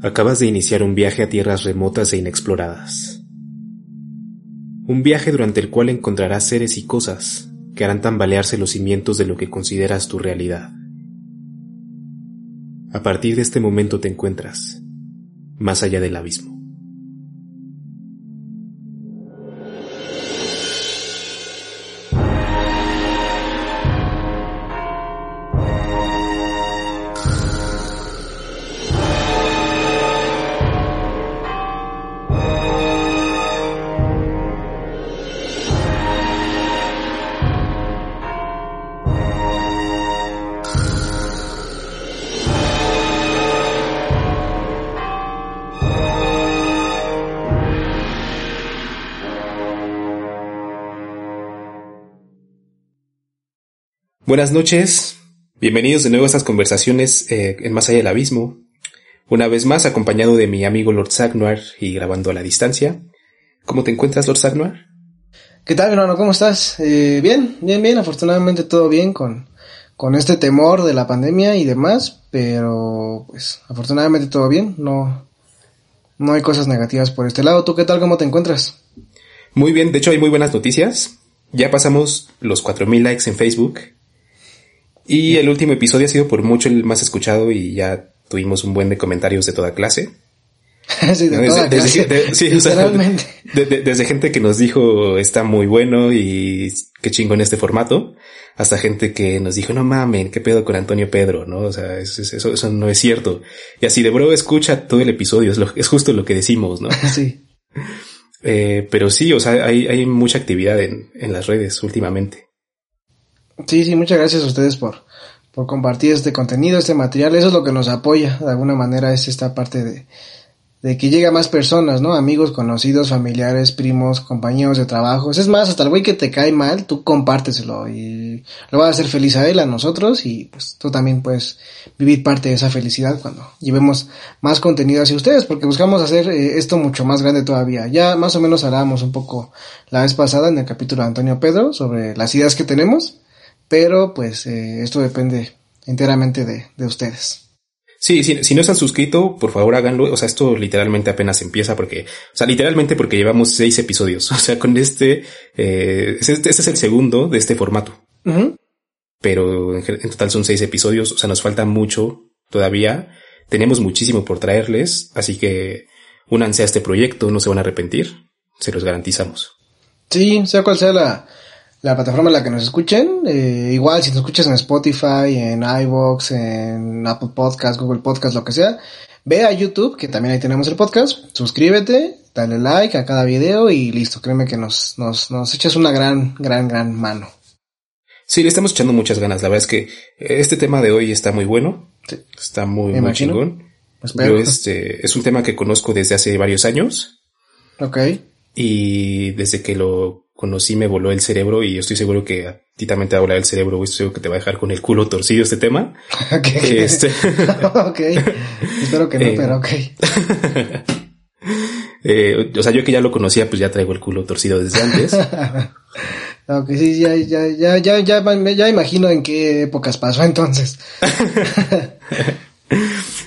Acabas de iniciar un viaje a tierras remotas e inexploradas. Un viaje durante el cual encontrarás seres y cosas que harán tambalearse los cimientos de lo que consideras tu realidad. A partir de este momento te encuentras más allá del abismo. Buenas noches, bienvenidos de nuevo a estas conversaciones eh, en Más allá del abismo. Una vez más acompañado de mi amigo Lord Sagnoir y grabando a la distancia. ¿Cómo te encuentras, Lord Sagnoir? ¿Qué tal, hermano? ¿Cómo estás? Eh, bien, bien, bien. Afortunadamente todo bien con, con este temor de la pandemia y demás, pero pues afortunadamente todo bien. No, no hay cosas negativas por este lado. ¿Tú qué tal? ¿Cómo te encuentras? Muy bien, de hecho hay muy buenas noticias. Ya pasamos los 4000 likes en Facebook y el último episodio ha sido por mucho el más escuchado y ya tuvimos un buen de comentarios de toda clase. sí, de toda clase. desde gente que nos dijo está muy bueno y qué chingo en este formato, hasta gente que nos dijo no mamen, qué pedo con Antonio Pedro, ¿no? O sea, eso, eso, no es cierto. Y así de bro, escucha todo el episodio, es, es justo lo que decimos, ¿no? sí. Eh, pero sí, o sea, hay, hay mucha actividad en, en las redes últimamente. Sí, sí, muchas gracias a ustedes por, por compartir este contenido, este material. Eso es lo que nos apoya, de alguna manera, es esta parte de, de que llega más personas, ¿no? Amigos, conocidos, familiares, primos, compañeros de trabajo. Es más, hasta el güey que te cae mal, tú compárteselo y lo vas a hacer feliz a él, a nosotros y pues tú también puedes vivir parte de esa felicidad cuando llevemos más contenido hacia ustedes porque buscamos hacer eh, esto mucho más grande todavía. Ya más o menos hablábamos un poco la vez pasada en el capítulo de Antonio Pedro sobre las ideas que tenemos pero pues eh, esto depende enteramente de, de ustedes. Sí, si, si, no se han suscrito, por favor háganlo. O sea, esto literalmente apenas empieza porque, o sea, literalmente porque llevamos seis episodios. O sea, con este, eh, este, es el segundo de este formato. Pero en, en, total son seis episodios. O sea, nos falta mucho todavía. Tenemos muchísimo por traerles. Así que únanse a este proyecto, no se van a arrepentir. Se los garantizamos. Sí, sea cual sea la, la plataforma en la que nos escuchen. Eh, igual si nos escuchas en Spotify, en iVoox, en Apple Podcast, Google Podcast, lo que sea, ve a YouTube, que también ahí tenemos el podcast, suscríbete, dale like a cada video y listo, créeme que nos, nos, nos echas una gran, gran, gran mano. Sí, le estamos echando muchas ganas. La verdad es que este tema de hoy está muy bueno. Está muy, muy chingón. Yo este, es un tema que conozco desde hace varios años. Ok. Y desde que lo conocí me voló el cerebro y yo estoy seguro que a ti también te va a volar el cerebro, estoy seguro que te va a dejar con el culo torcido este tema. Ok. Este... ok. Espero que no, eh, pero ok. eh, o sea, yo que ya lo conocía, pues ya traigo el culo torcido desde antes. ok, sí, ya, ya, ya, ya, ya, ya imagino en qué épocas pasó entonces.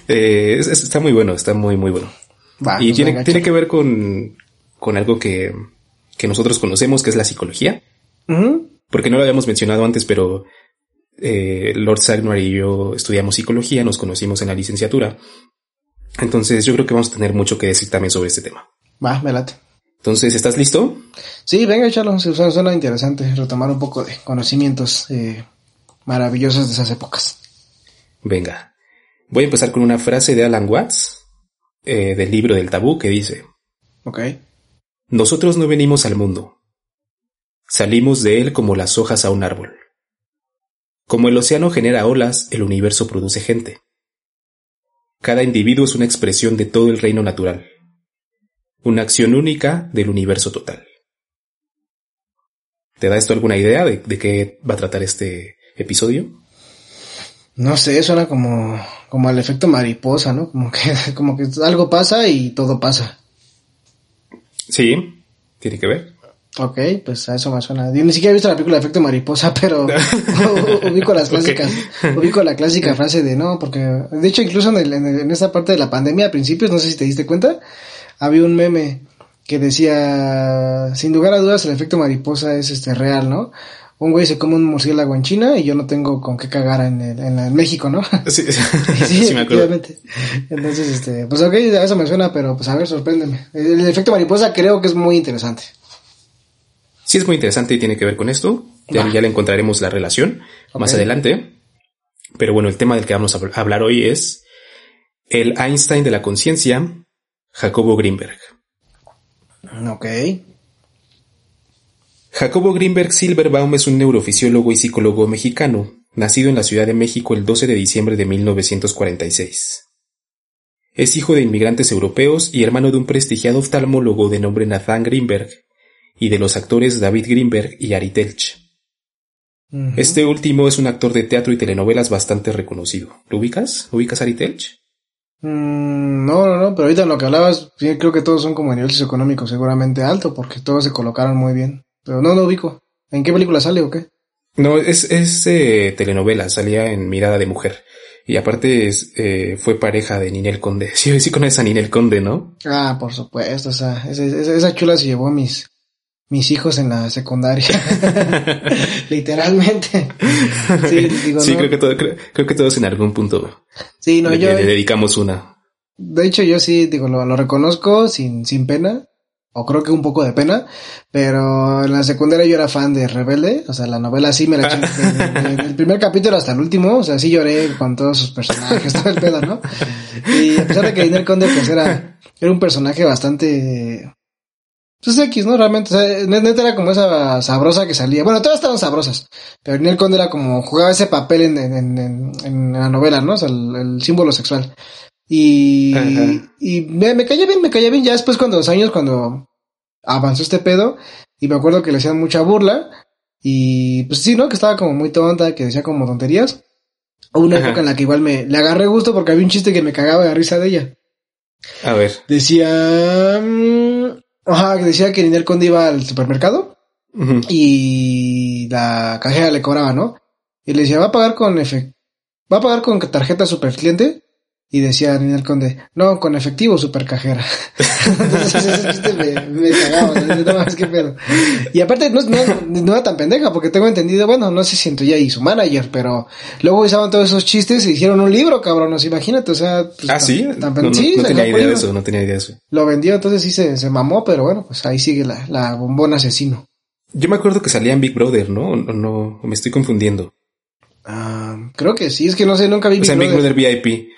eh, está muy bueno, está muy, muy bueno. y pues tiene, tiene que ver con, con algo que, que nosotros conocemos, que es la psicología. Porque no lo habíamos mencionado antes, pero eh, Lord Sagnar y yo estudiamos psicología, nos conocimos en la licenciatura. Entonces yo creo que vamos a tener mucho que decir también sobre este tema. Va, me late. Entonces, ¿estás listo? Sí, venga. Suena, suena interesante retomar un poco de conocimientos eh, maravillosos de esas épocas. Venga. Voy a empezar con una frase de Alan Watts, eh, del libro del tabú, que dice. Ok. Nosotros no venimos al mundo. Salimos de él como las hojas a un árbol. Como el océano genera olas, el universo produce gente. Cada individuo es una expresión de todo el reino natural, una acción única del universo total. ¿Te da esto alguna idea de, qué va a tratar este episodio? No sé, suena como, como el efecto mariposa, ¿no? Como que, como que algo pasa y todo pasa. Sí, tiene que ver. Ok, pues a eso me suena. Yo ni siquiera he visto la película de Efecto Mariposa, pero ubico las clásicas, ubico la clásica frase de no, porque de hecho incluso en, el, en, esta parte de la pandemia a principios, no sé si te diste cuenta, había un meme que decía, sin lugar a dudas el efecto mariposa es este real, ¿no? Un güey se come un murciélago en China y yo no tengo con qué cagar en, el, en, México, ¿no? Sí, sí, sí me acuerdo. Entonces, este, pues ok, eso me suena, pero pues a ver, sorpréndeme. el efecto mariposa creo que es muy interesante. Sí es muy interesante y tiene que ver con esto. Ya, le encontraremos la relación más adelante. Pero bueno, el tema del que vamos a hablar hoy es el Einstein de la conciencia, Jacobo Greenberg. Ok. Jacobo Greenberg Silverbaum es un neurofisiólogo y psicólogo mexicano, nacido en la Ciudad de México el 12 de diciembre de 1946. Es hijo de inmigrantes europeos y hermano de un prestigiado oftalmólogo de nombre Nathan Greenberg, y de los actores David Greenberg y Ari Telch. Este último es un actor de teatro y telenovelas bastante reconocido. ¿Lo ubicas? ¿Ubicas a Ari Telch? Mm, no, no, no, pero ahorita en lo que hablabas, creo que todos son como a nivel socioeconómico seguramente alto, porque todos se colocaron muy bien. Pero no lo ubico. ¿En qué película sale o qué? No, es, es eh, telenovela, salía en Mirada de Mujer. Y aparte es, eh, fue pareja de Ninel Conde. Sí, sí conoces a Ninel Conde, ¿no? Ah, por supuesto, o sea, esa, esa chula se llevó a mis, mis hijos en la secundaria. Literalmente. Sí, digo, sí creo, que creo, que todos en algún punto sí, no, le, yo, le dedicamos una. De hecho, yo sí, digo, lo, lo reconozco sin, sin pena, o creo que un poco de pena, pero en la secundaria yo era fan de Rebelde, o sea, la novela sí me la eché el primer capítulo hasta el último, o sea, sí lloré con todos sus personajes, todo el pedo, ¿no? Y a pesar de que Inel Conde pues era, era un personaje bastante pues X, ¿no? Realmente, o sea, neta era como esa sabrosa que salía. Bueno, todas estaban sabrosas, pero Ninel Conde era como, jugaba ese papel en, en, en, en la novela, ¿no? O sea, el, símbolo sexual. Y, y me, me caía bien, me caía bien ya después cuando los años, cuando avanzó este pedo, y me acuerdo que le hacían mucha burla, y pues sí, ¿no? Que estaba como muy tonta, que decía como tonterías. Hubo una época en la que igual me le agarré gusto porque había un chiste que me cagaba de risa de ella. A ver. Decía, mm, Ajá, que decía que Ninel Conde iba al supermercado y la cajera le cobraba, ¿no? Y le decía, ¿va a pagar con efectivo? ¿Va a pagar con tarjeta super cliente? Y decía Ninel Conde, no, con efectivo super cajera. Entonces ese chiste me, me cagaba, no más que pedo. Y aparte no, no, era tan pendeja, porque tengo entendido, bueno, no sé si entre ella y su manager, pero luego usaban todos esos chistes y hicieron un libro, cabrón, imagínate, o sea... Pues, ah, sí, no, tenía idea de eso, no tenía idea de eso. Lo vendió, entonces sí se, se mamó, pero bueno, pues ahí sigue la, la bombón asesino. Yo me acuerdo que salía en Big Brother, ¿no? O no, me estoy confundiendo. Ah, creo que sí, es que no sé, nunca vi Big o sea, Big Brother VIP.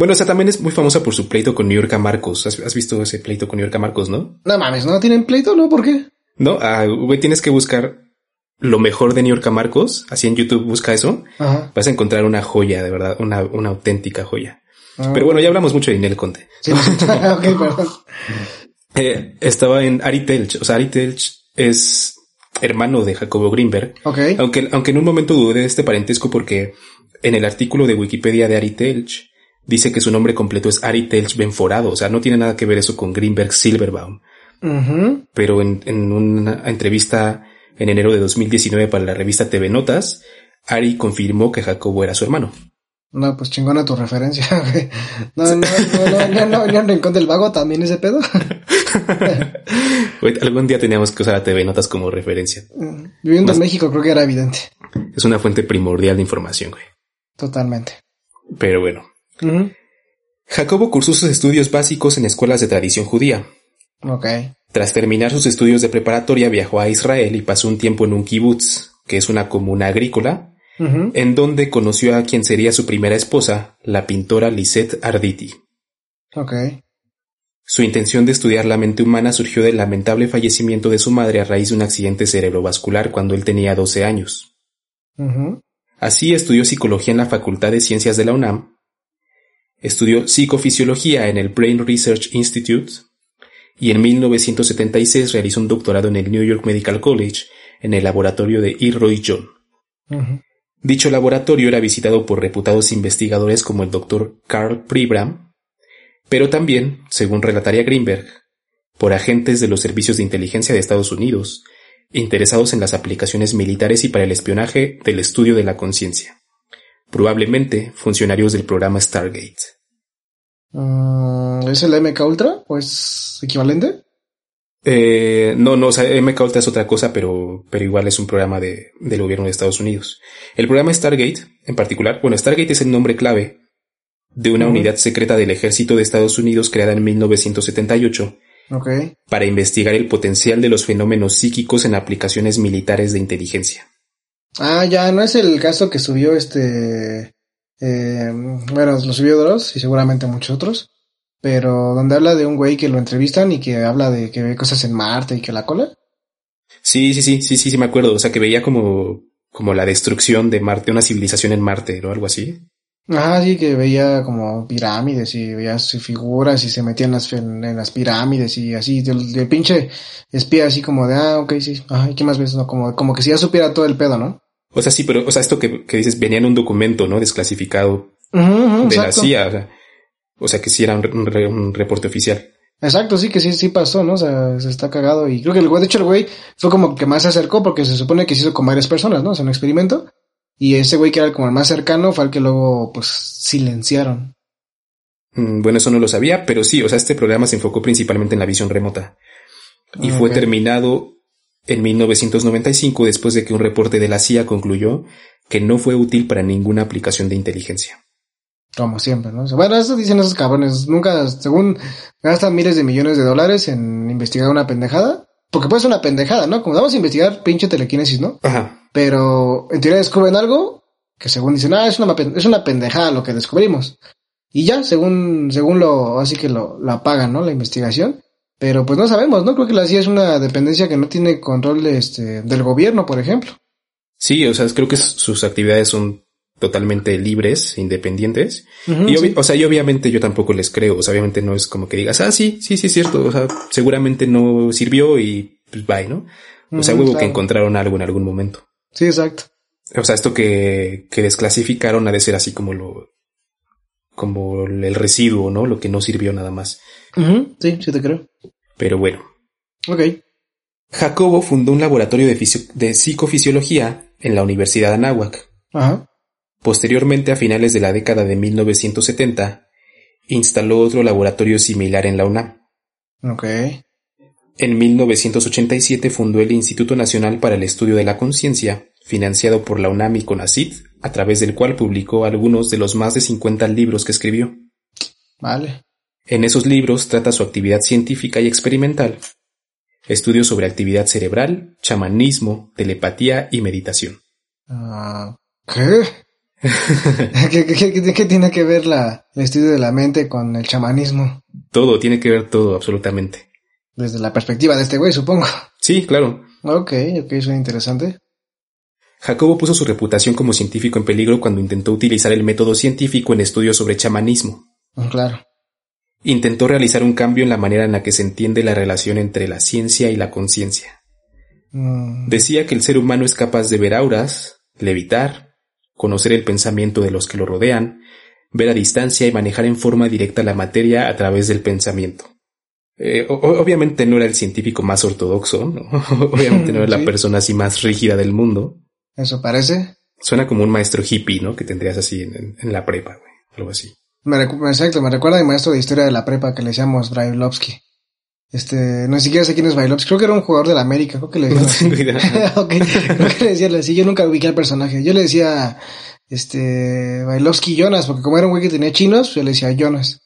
Bueno, o sea, también es muy famosa por su pleito con New York Marcos. ¿Has, visto ese pleito con New York Marcos, no? No mames, ¿no tienen pleito? ¿No? ¿Por qué? No, ah, güey, tienes que buscar lo mejor de New York Marcos. Así en YouTube busca eso. Vas a encontrar una joya, de verdad, una, una auténtica joya. Ah. Pero bueno, ya hablamos mucho de Inel Conte. Sí, ok, perdón. Eh, estaba en Ari Telch. O sea, Ari Telch es hermano de Jacobo Greenberg. Ok. Aunque, aunque en un momento dudé de este parentesco porque en el artículo de Wikipedia de Ari Telch dice que su nombre completo es Ari Telch Benforado, o sea, no tiene nada que ver eso con Greenberg Silverbaum. Pero en, una entrevista en enero de 2019 para la revista TV Notas, Ari confirmó que Jacobo era su hermano. No, pues chingona tu referencia. No, no, no, no, no, no, Rincón del Vago también ese pedo. Algún día teníamos que usar a TV Notas como referencia. Mm, viviendo en México creo que era evidente. Es una fuente primordial de información, güey. Totalmente. Pero bueno, Jacobo cursó sus estudios básicos en escuelas de tradición judía. Tras terminar sus estudios de preparatoria viajó a Israel y pasó un tiempo en un kibutz, que es una comuna agrícola, en donde conoció a quien sería su primera esposa, la pintora Lisette Arditi. Su intención de estudiar la mente humana surgió del lamentable fallecimiento de su madre a raíz de un accidente cerebrovascular cuando él tenía 12 años. Así estudió psicología en la Facultad de Ciencias de la UNAM Estudió psicofisiología en el Brain Research Institute y en 1976 realizó un doctorado en el New York Medical College en el laboratorio de E. Roy John. Dicho laboratorio era visitado por reputados investigadores como el Dr. Carl Pribram, pero también, según relataría Greenberg, por agentes de los servicios de inteligencia de Estados Unidos, interesados en las aplicaciones militares y para el espionaje del estudio de la conciencia. Probablemente funcionarios del programa Stargate. Mm, ¿Es el MK Ultra? ¿O es equivalente? Eh, no, no, o sea, MK Ultra es otra cosa, pero, pero igual es un programa de, del gobierno de Estados Unidos. El programa Stargate, en particular, bueno, Stargate es el nombre clave de una unidad secreta del ejército de Estados Unidos creada en 1978 para investigar el potencial de los fenómenos psíquicos en aplicaciones militares de inteligencia. Ah, ya, no es el caso que subió este, eh, bueno, lo subió Dross y seguramente muchos otros, pero donde habla de un güey que lo entrevistan y que habla de que ve cosas en Marte y que la cola. Sí, sí, sí, sí, sí, sí, me acuerdo. O sea, que veía como, como la destrucción de Marte, una civilización en Marte, ¿no? Algo así. Ajá, sí, que veía como pirámides y veía sus figuras y se metía en las, en, las pirámides y así, del, pinche espía así como de, ah, ok, sí, ajá, ¿qué más ves? No, como, como que si ya supiera todo el pedo, ¿no? O sea, sí, pero, o sea, esto que, que dices venía en un documento, ¿no? Desclasificado de la CIA, o sea, o sea, que sí era un, reporte oficial. Exacto, sí, que sí, sí pasó, ¿no? O sea, se está cagado y creo que el güey, de hecho el güey fue como que más se acercó porque se supone que se hizo con varias personas, ¿no? O sea, un experimento y ese güey que era como el más cercano fue el que luego, pues, silenciaron. Mm, bueno, eso no lo sabía, pero sí, o sea, este programa se enfocó principalmente en la visión remota. Y fue terminado en 1995 después de que un reporte de la CIA concluyó que no fue útil para ninguna aplicación de inteligencia. Como siempre, ¿no? Bueno, eso dicen esos cabrones. Nunca, según gastan miles de millones de dólares en investigar una pendejada. Porque puede ser una pendejada, ¿no? Como vamos a investigar pinche telequinesis, ¿no? Ajá pero en teoría descubren algo que según dicen, ah, es una, es una pendejada lo que descubrimos. Y ya, según, según lo, así que lo, lo apagan, ¿no? La investigación. Pero pues no sabemos, ¿no? Creo que la CIA es una dependencia que no tiene control de este, del gobierno, por ejemplo. Sí, o sea, creo que sus actividades son totalmente libres, independientes. y o sea, y obviamente yo tampoco les creo. O sea, obviamente no es como que digas, ah, sí, sí, sí, es cierto. O sea, seguramente no sirvió y pues bye, ¿no? O sea, hubo que encontraron algo en algún momento. Sí, exacto. O sea, esto que, que desclasificaron ha de ser así como lo, como el residuo, ¿no? Lo que no sirvió nada más. Sí, sí te creo. Pero bueno. Ok. Jacobo fundó un laboratorio de, de psicofisiología en la Universidad de Anáhuac. Ajá. Posteriormente, a finales de la década de 1970, instaló otro laboratorio similar en la UNAM. Ok. En 1987 fundó el Instituto Nacional para el Estudio de la Conciencia, financiado por la UNAM y CONACYT, a través del cual publicó algunos de los más de 50 libros que escribió. Vale. En esos libros trata su actividad científica y experimental, estudios sobre actividad cerebral, chamanismo, telepatía y meditación. Ah, ¿Qué? ¿Qué, tiene que ver la, el estudio de la mente con el chamanismo? Todo, tiene que ver todo, absolutamente. Desde la perspectiva de este güey, supongo. Sí, claro. Ok, ok, suena interesante. Jacobo puso su reputación como científico en peligro cuando intentó utilizar el método científico en estudios sobre chamanismo. Mm, claro. Intentó realizar un cambio en la manera en la que se entiende la relación entre la ciencia y la conciencia. Mm. Decía que el ser humano es capaz de ver auras, levitar, conocer el pensamiento de los que lo rodean, ver a distancia y manejar en forma directa la materia a través del pensamiento. Eh, obviamente no era el científico más ortodoxo, obviamente no era la persona así más rígida del mundo. ¿Eso parece? Suena como un maestro hippie, ¿no? Que tendrías así en, la prepa, güey. Algo así. Me exacto, me recuerda a mi maestro de historia de la prepa que le decíamos Brailovsky. Este, no siquiera sé quién es Brailovsky. Creo que era un jugador de la América. Creo que le decía. okay. Creo que le decía así. Yo nunca ubiqué al personaje. Yo le decía, este, Brailovsky Jonas, porque como era un güey que tenía chinos, yo le decía Jonas.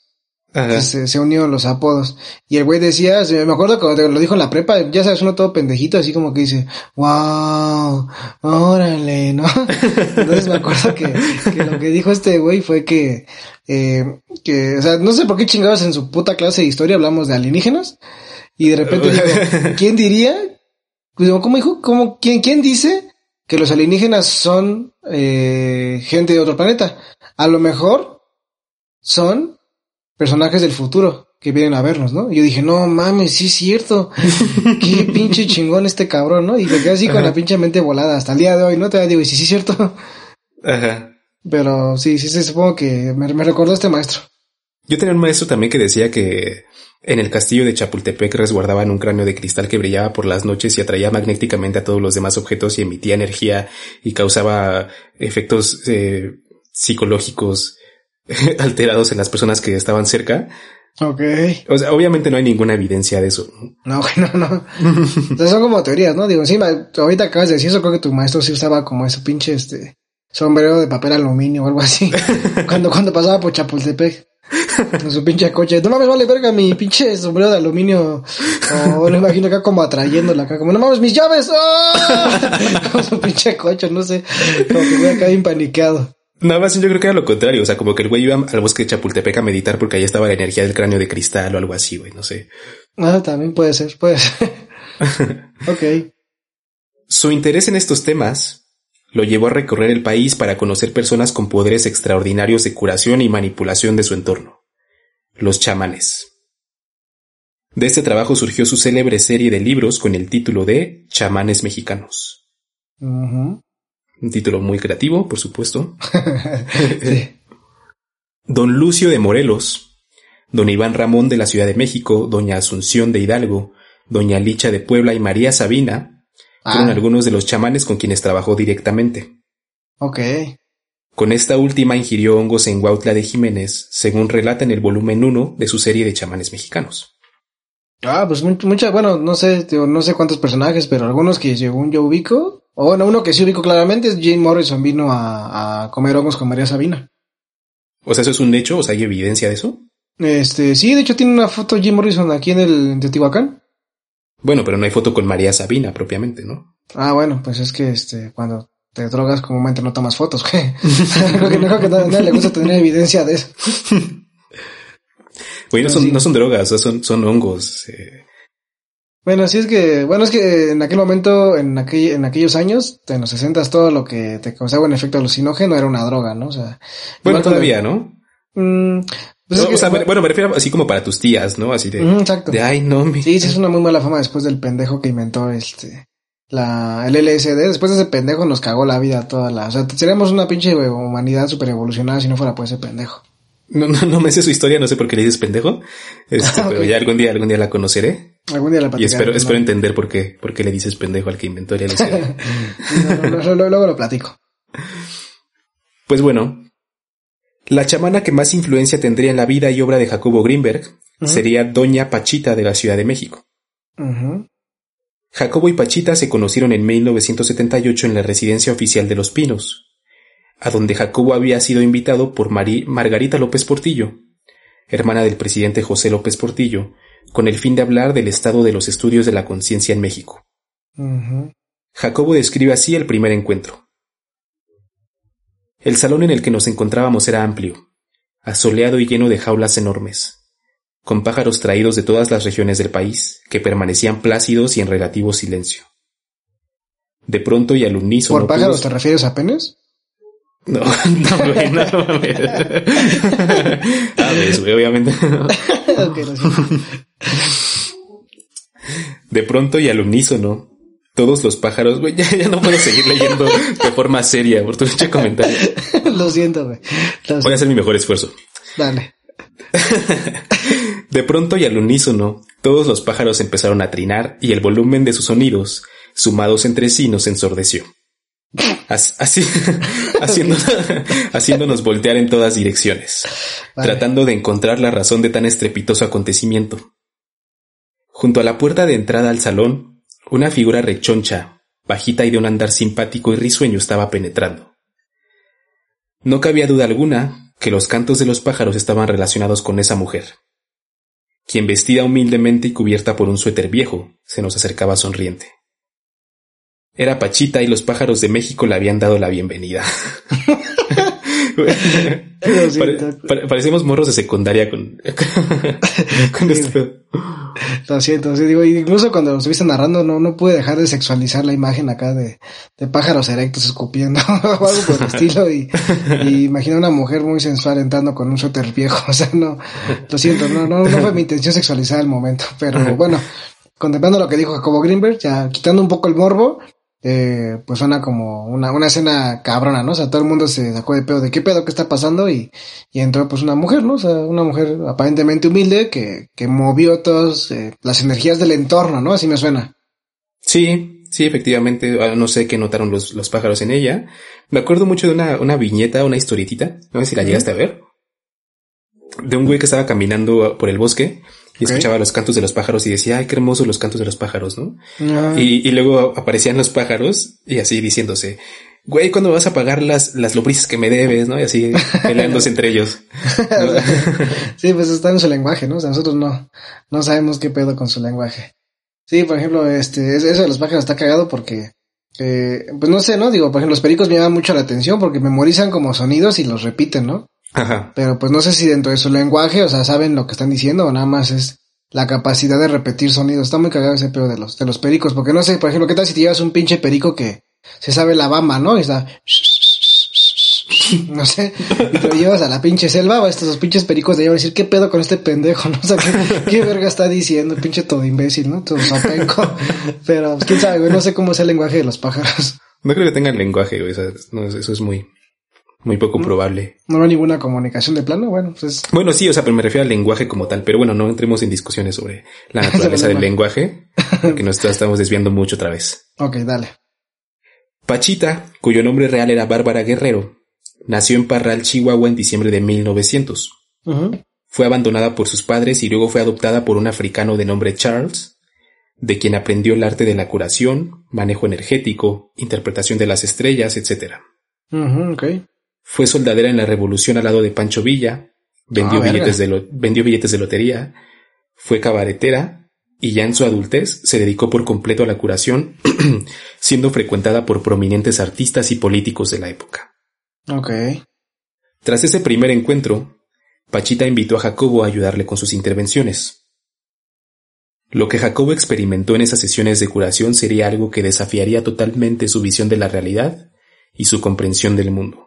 Se, se unieron los apodos. Y el güey decía, me acuerdo cuando lo dijo en la prepa, ya sabes, uno todo pendejito, así como que dice, wow, órale, ¿no? Entonces me acuerdo que, que lo que dijo este güey fue que, eh, que, o sea, no sé por qué chingados en su puta clase de historia hablamos de alienígenas. Y de repente digo, ¿quién diría? Pues, ¿cómo dijo? ¿Cómo, quién, quién dice que los alienígenas son, eh, gente de otro planeta? A lo mejor son personajes del futuro que vienen a vernos, ¿no? Y yo dije, no mames, sí es cierto. Qué pinche chingón este cabrón, ¿no? Y me quedé así con la pinche mente volada hasta el día de hoy, ¿no? Te digo, y sí, sí es cierto. Ajá. Pero sí, sí, sí, supongo que me, recordó este maestro. Yo tenía un maestro también que decía que En el castillo de Chapultepec resguardaban un cráneo de cristal que brillaba por las noches y atraía magnéticamente a todos los demás objetos y emitía energía y causaba efectos eh, psicológicos alterados en las personas que estaban cerca. Ok. O sea, obviamente no hay ninguna evidencia de eso. No, no, no. Entonces son como teorías, ¿no? Digo, encima, ahorita acabas de decir eso, creo que tu maestro sí usaba como ese pinche, este, sombrero de papel aluminio o algo así. cuando, cuando pasaba por Chapultepec. Con su pinche coche. No mames, vale verga mi pinche sombrero de aluminio. O lo imagino acá como atrayéndola acá. Como, no mames, mis llaves. ¡Ah! Con su pinche coche, no sé. Como que voy acá bien paniqueado. Nada más yo creo que era lo contrario. O sea, como que el güey iba al bosque de Chapultepec a meditar porque ahí estaba la energía del cráneo de cristal o algo así, güey. No sé. Ah, también puede ser, puede ser. ok. Su interés en estos temas lo llevó a recorrer el país para conocer personas con poderes extraordinarios de curación y manipulación de su entorno. Los chamanes. De este trabajo surgió su célebre serie de libros con el título de Chamanes Mexicanos. Un título muy creativo, por supuesto. Don Lucio de Morelos, Don Iván Ramón de la Ciudad de México, Doña Asunción de Hidalgo, Doña Licha de Puebla y María Sabina fueron ah. algunos de los chamanes con quienes trabajó directamente. Ok. Con esta última ingirió hongos en Huautla de Jiménez, según relata en el volumen 1 de su serie de chamanes mexicanos. Ah, pues muchas, bueno, no sé, no sé cuántos personajes, pero algunos que según yo ubico, o bueno, uno que sí ubico claramente es Jane Morrison vino a, a comer hongos con María Sabina. O sea, ¿eso es un hecho? ¿O sea, hay evidencia de eso? Este, sí, de hecho tiene una foto de Jim Morrison aquí en el en Teotihuacán. Bueno, pero no hay foto con María Sabina propiamente, ¿no? Ah, bueno, pues es que este, cuando te drogas comúnmente no tomas fotos, ¿qué? creo que, nadie le gusta tener evidencia de eso. Güey, no son, no son drogas, son, son hongos. Eh. Bueno, sí es que, bueno, es que en aquel momento, en, aquel, en aquellos años, en los 60 todo lo que te causaba un efecto alucinógeno era una droga, ¿no? O sea. Bueno, todavía, ¿no? Mm, pues bueno, me refiero así como para tus tías, ¿no? Así de, exacto. de ay, no, Sí, sí, es una muy mala fama después del pendejo que inventó este, la, el LSD. Después de ese pendejo nos cagó la vida toda la, o sea, seríamos una pinche humanidad super evolucionada si no fuera por ese pendejo. No, no, no me sé su historia, no sé por qué le dices pendejo. Este, pero ya algún día, algún día la conoceré. Algún día la Y espero, espero entender por qué, por qué le dices pendejo al que inventó el LSD. luego lo platico. Pues bueno, la chamana que más influencia tendría en la vida y obra de Jacobo Greenberg sería Doña Pachita de la Ciudad de México. Jacobo y Pachita se conocieron en 1978 en la residencia oficial de Los Pinos, a donde Jacobo había sido invitado por Margarita López Portillo, hermana del presidente José López Portillo, con el fin de hablar del estado de los estudios de la conciencia en México. Jacobo describe así el primer encuentro. El salón en el que nos encontrábamos era amplio, asoleado y lleno de jaulas enormes, con pájaros traídos de todas las regiones del país, que permanecían plácidos y en relativo silencio. De pronto y al unísono. ¿Por pájaros te refieres a penes? No, no, güey, no, A ver, De pronto y al unísono, todos los pájaros, güey, ya, no puedo seguir leyendo de forma seria por tu dicho comentario. Lo siento, güey. Voy a hacer mi mejor esfuerzo. Dale. de pronto y al unísono, todos los pájaros empezaron a trinar y el volumen de sus sonidos, sumados entre sí, nos ensordeció. Así, haciéndonos voltear en todas direcciones, tratando de encontrar la razón de tan estrepitoso acontecimiento. Junto a la puerta de entrada al salón, una figura rechoncha, bajita y de un andar simpático y risueño estaba penetrando. No cabía duda alguna que los cantos de los pájaros estaban relacionados con esa mujer, quien vestida humildemente y cubierta por un suéter viejo, se nos acercaba sonriente. Era Pachita y los pájaros de México le habían dado la bienvenida. parecemos morros de secundaria con, con esto. Lo siento, digo, incluso cuando lo estuviste narrando no, no pude dejar de sexualizar la imagen acá de, de pájaros erectos escupiendo o algo por el estilo y, y imagino una mujer muy sensual entrando con un suéter viejo, o sea, no, lo siento, no, no, no fue mi intención sexualizar el momento, pero bueno, contemplando lo que dijo Jacobo Greenberg, ya quitando un poco el morbo, eh, pues suena como una, una escena cabrona, ¿no? O sea, todo el mundo se sacó de pedo de qué pedo que está pasando y, y entró pues una mujer, ¿no? O sea, una mujer aparentemente humilde que, que movió todas eh, las energías del entorno, ¿no? Así me suena. Sí, sí, efectivamente, ah, no sé qué notaron los, los pájaros en ella. Me acuerdo mucho de una, una viñeta, una historietita, no sé si la llegaste a ver, de un güey que estaba caminando por el bosque y escuchaba los cantos de los pájaros y decía, ay, qué hermosos los cantos de los pájaros, ¿no? Ah. Y, y luego aparecían los pájaros y así diciéndose, güey, ¿cuándo me vas a pagar las, las que me debes, no? Y así peleándose entre ellos. ¿no? sí, pues está en su lenguaje, ¿no? O sea, nosotros no, no sabemos qué pedo con su lenguaje. Sí, por ejemplo, este, eso de los pájaros está cagado porque, eh, pues no sé, ¿no? Digo, por ejemplo, los pericos me llaman mucho la atención porque memorizan como sonidos y los repiten, ¿no? Ajá. Pero pues no sé si dentro de su lenguaje, o sea, saben lo que están diciendo o nada más es la capacidad de repetir sonidos. Está muy cagado ese pedo de los, de los pericos, porque no sé, por ejemplo, ¿qué tal si te llevas un pinche perico que se sabe la bamba, ¿no? Y está, no sé, y te lo llevas a la pinche selva o a estos dos pinches pericos de llevar a decir, ¿qué pedo con este pendejo? ¿No? O sea, ¿qué, qué verga está diciendo? Pinche todo imbécil, ¿no? Todo sopenco. Pero, pues, quién sabe, güey, no sé cómo es el lenguaje de los pájaros. No creo que tengan lenguaje, güey. o sea, no, eso es muy, muy poco probable. No hay ninguna comunicación de plano, bueno, pues Bueno, sí, o sea, pero me refiero al lenguaje como tal. Pero bueno, no entremos en discusiones sobre la naturaleza del lenguaje, porque nos estamos desviando mucho otra vez. Ok, dale. Pachita, cuyo nombre real era Bárbara Guerrero, nació en Parral, Chihuahua en diciembre de 1900. Ujú. Fue abandonada por sus padres y luego fue adoptada por un africano de nombre Charles, de quien aprendió el arte de la curación, manejo energético, interpretación de las estrellas, etc. Ujú, ok. Fue soldadera en la revolución al lado de Pancho Villa, vendió, Ah, billetes, de lo- vendió billetes de lotería, fue cabaretera y ya en su adultez se dedicó por completo a la curación, siendo frecuentada por prominentes artistas y políticos de la época. Ok. Tras ese primer encuentro, Pachita invitó a Jacobo a ayudarle con sus intervenciones. Lo que Jacobo experimentó en esas sesiones de curación sería algo que desafiaría totalmente su visión de la realidad y su comprensión del mundo.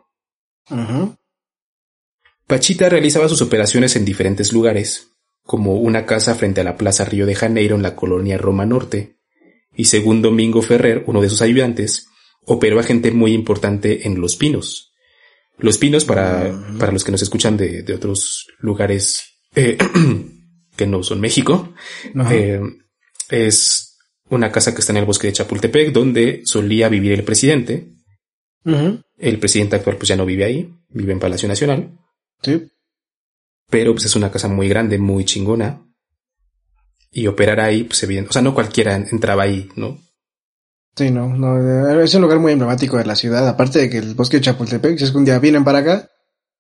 Pachita realizaba sus operaciones en diferentes lugares, como una casa frente a la Plaza Río de Janeiro en la colonia Roma Norte, y según Domingo Ferrer, uno de sus ayudantes, operó a gente muy importante en Los Pinos. Los Pinos, para, para los que nos escuchan de, de otros lugares eh, que no son México, eh, es una casa que está en el bosque de Chapultepec, donde solía vivir el presidente. El presidente actual pues ya no vive ahí, vive en Palacio Nacional Sí. pero pues es una casa muy grande, muy chingona. Y operar ahí, pues evidente, o sea, no cualquiera entraba ahí, ¿no? Sí, no, no, eh, es un lugar muy emblemático de la ciudad, aparte de que el bosque de Chapultepec, si es que un día vienen para acá,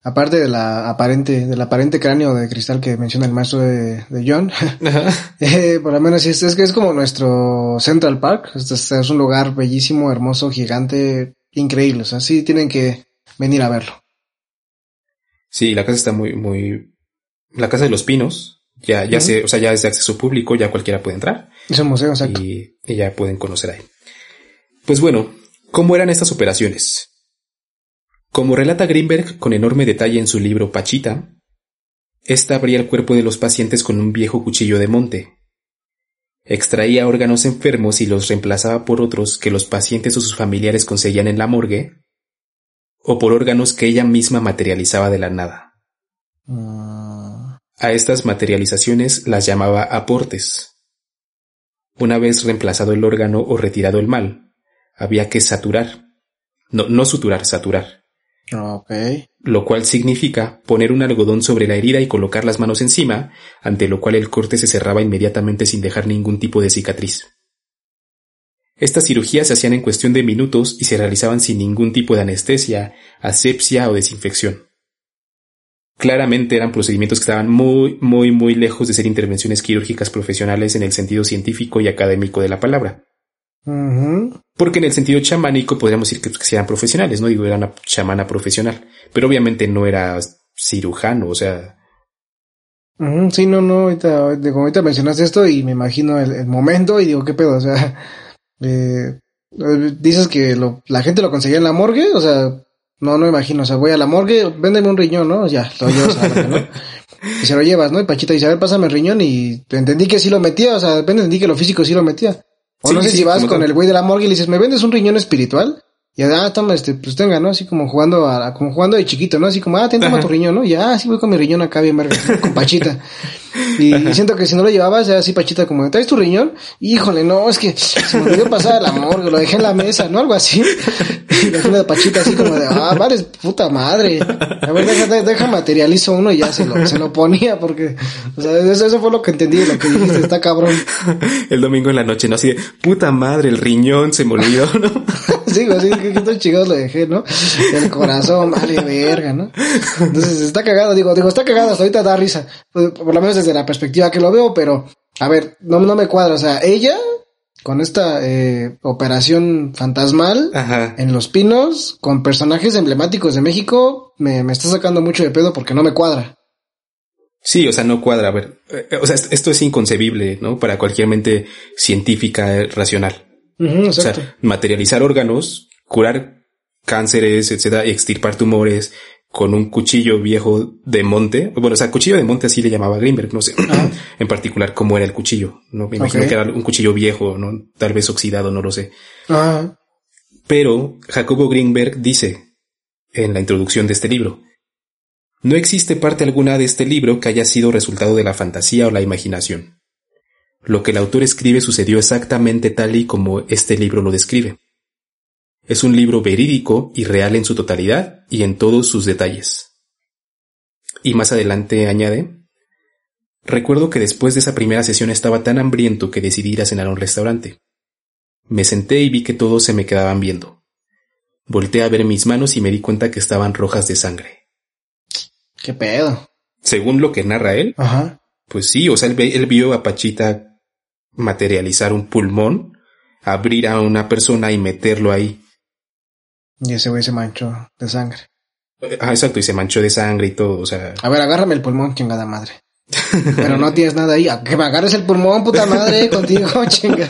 aparte de la aparente, del aparente cráneo de cristal que menciona el maestro de, de John, eh, por lo menos es, es que es como nuestro Central Park, este es, es un lugar bellísimo, hermoso, gigante, increíble, o sea, sí tienen que venir a verlo. Sí, la casa está muy, muy, la casa de los pinos, ya, ya se, o sea, ya es de acceso público, ya cualquiera puede entrar Es un museo, exacto. y, y ya pueden conocer ahí. Pues bueno, ¿cómo eran estas operaciones? Como relata Greenberg con enorme detalle en su libro Pachita, esta abría el cuerpo de los pacientes con un viejo cuchillo de monte. Extraía órganos enfermos y los reemplazaba por otros que los pacientes o sus familiares conseguían en la morgue, o por órganos que ella misma materializaba de la nada. Mm, A estas materializaciones las llamaba aportes. Una vez reemplazado el órgano o retirado el mal, había que saturar. No, no suturar, saturar. Lo cual significa poner un algodón sobre la herida y colocar las manos encima, ante lo cual el corte se cerraba inmediatamente sin dejar ningún tipo de cicatriz. Estas cirugías se hacían en cuestión de minutos y se realizaban sin ningún tipo de anestesia, asepsia o desinfección. Claramente eran procedimientos que estaban muy, muy, muy lejos de ser intervenciones quirúrgicas profesionales en el sentido científico y académico de la palabra. Porque en el sentido chamánico podríamos decir que, pues, que eran profesionales, ¿no? Digo, era una chamana profesional. Pero obviamente no era cirujano, o sea, Sí, no, no, ahorita, como ahorita mencionaste esto y me imagino el, el momento y digo, ¿qué pedo? O sea, eh, eh, dices que lo, la gente lo conseguía en la morgue, o sea, no, no imagino, o sea, voy a la morgue, véndeme un riñón, ¿no? Ya, lo llevas a la verga, ¿no? Y se lo llevas, ¿no? Y Pachita dice, a ver, pásame el riñón y entendí que sí lo metía, o sea, entendí que lo físico sí lo metía. O no sé si vas con el güey de la morgue y le dices, ¿me vendes un riñón espiritual? Y ah, toma, este, pues tenga, ¿no? Así como jugando a, como jugando de chiquito, ¿no? Así como, ah, ten, toma tu riñón, ¿no? Y ah, sí voy con mi riñón acá bien verga, con Pachita. Y siento que si no lo llevabas, ya así Pachita como, ¿traes tu riñón? Híjole, no, es que se me olvidó pasar la morgue, lo dejé en la mesa, ¿no? Algo así. Y la de Pachita así como de, ah, vale, puta madre. A ver, deja, deja, materializo uno y ya se lo, se lo ponía porque, o sea, eso, eso fue lo que entendí lo que dijiste, está cabrón. El domingo en la noche, ¿no? Así de, puta madre, el riñón se me olvidó, ¿no? sí, así que estos chingados lo dejé, ¿no? El corazón, vale verga, ¿no? Entonces está cagado, digo, digo, está cagado, hasta ahorita da risa. Pues, por lo menos desde la perspectiva que lo veo, pero, a ver, no, no me cuadra, o sea, ella, con esta eh, operación fantasmal en Los Pinos, con personajes emblemáticos de México, me, me está sacando mucho de pedo porque no me cuadra. Sí, o sea, no cuadra. A ver, eh, o sea, esto es inconcebible, ¿no? Para cualquier mente científica racional o sea, materializar órganos, curar cánceres, etcétera, y extirpar tumores con un cuchillo viejo de monte. Bueno, o sea, cuchillo de monte así le llamaba Greenberg, no sé en particular cómo era el cuchillo. No me imagino que era un cuchillo viejo, no, tal vez oxidado, no lo sé. Pero Jacobo Greenberg dice en la introducción de este libro, no existe parte alguna de este libro que haya sido resultado de la fantasía o la imaginación. Lo que el autor escribe sucedió exactamente tal y como este libro lo describe. Es un libro verídico y real en su totalidad y en todos sus detalles. Y más adelante añade, Recuerdo que después de esa primera sesión estaba tan hambriento que decidí ir a cenar a un restaurante. Me senté y vi que todos se me quedaban viendo. Volté a ver mis manos y me di cuenta que estaban rojas de sangre. ¿Qué pedo? Según lo que narra él, Ajá. pues sí, o sea, él, él vio a Pachita materializar un pulmón, abrir a una persona y meterlo ahí. Y ese güey se manchó de sangre. Ah, exacto, y se manchó de sangre y todo, o sea. A ver, agárrame el pulmón, chingada madre. Pero no tienes nada ahí. que me agarres el pulmón, puta madre, contigo, chinga.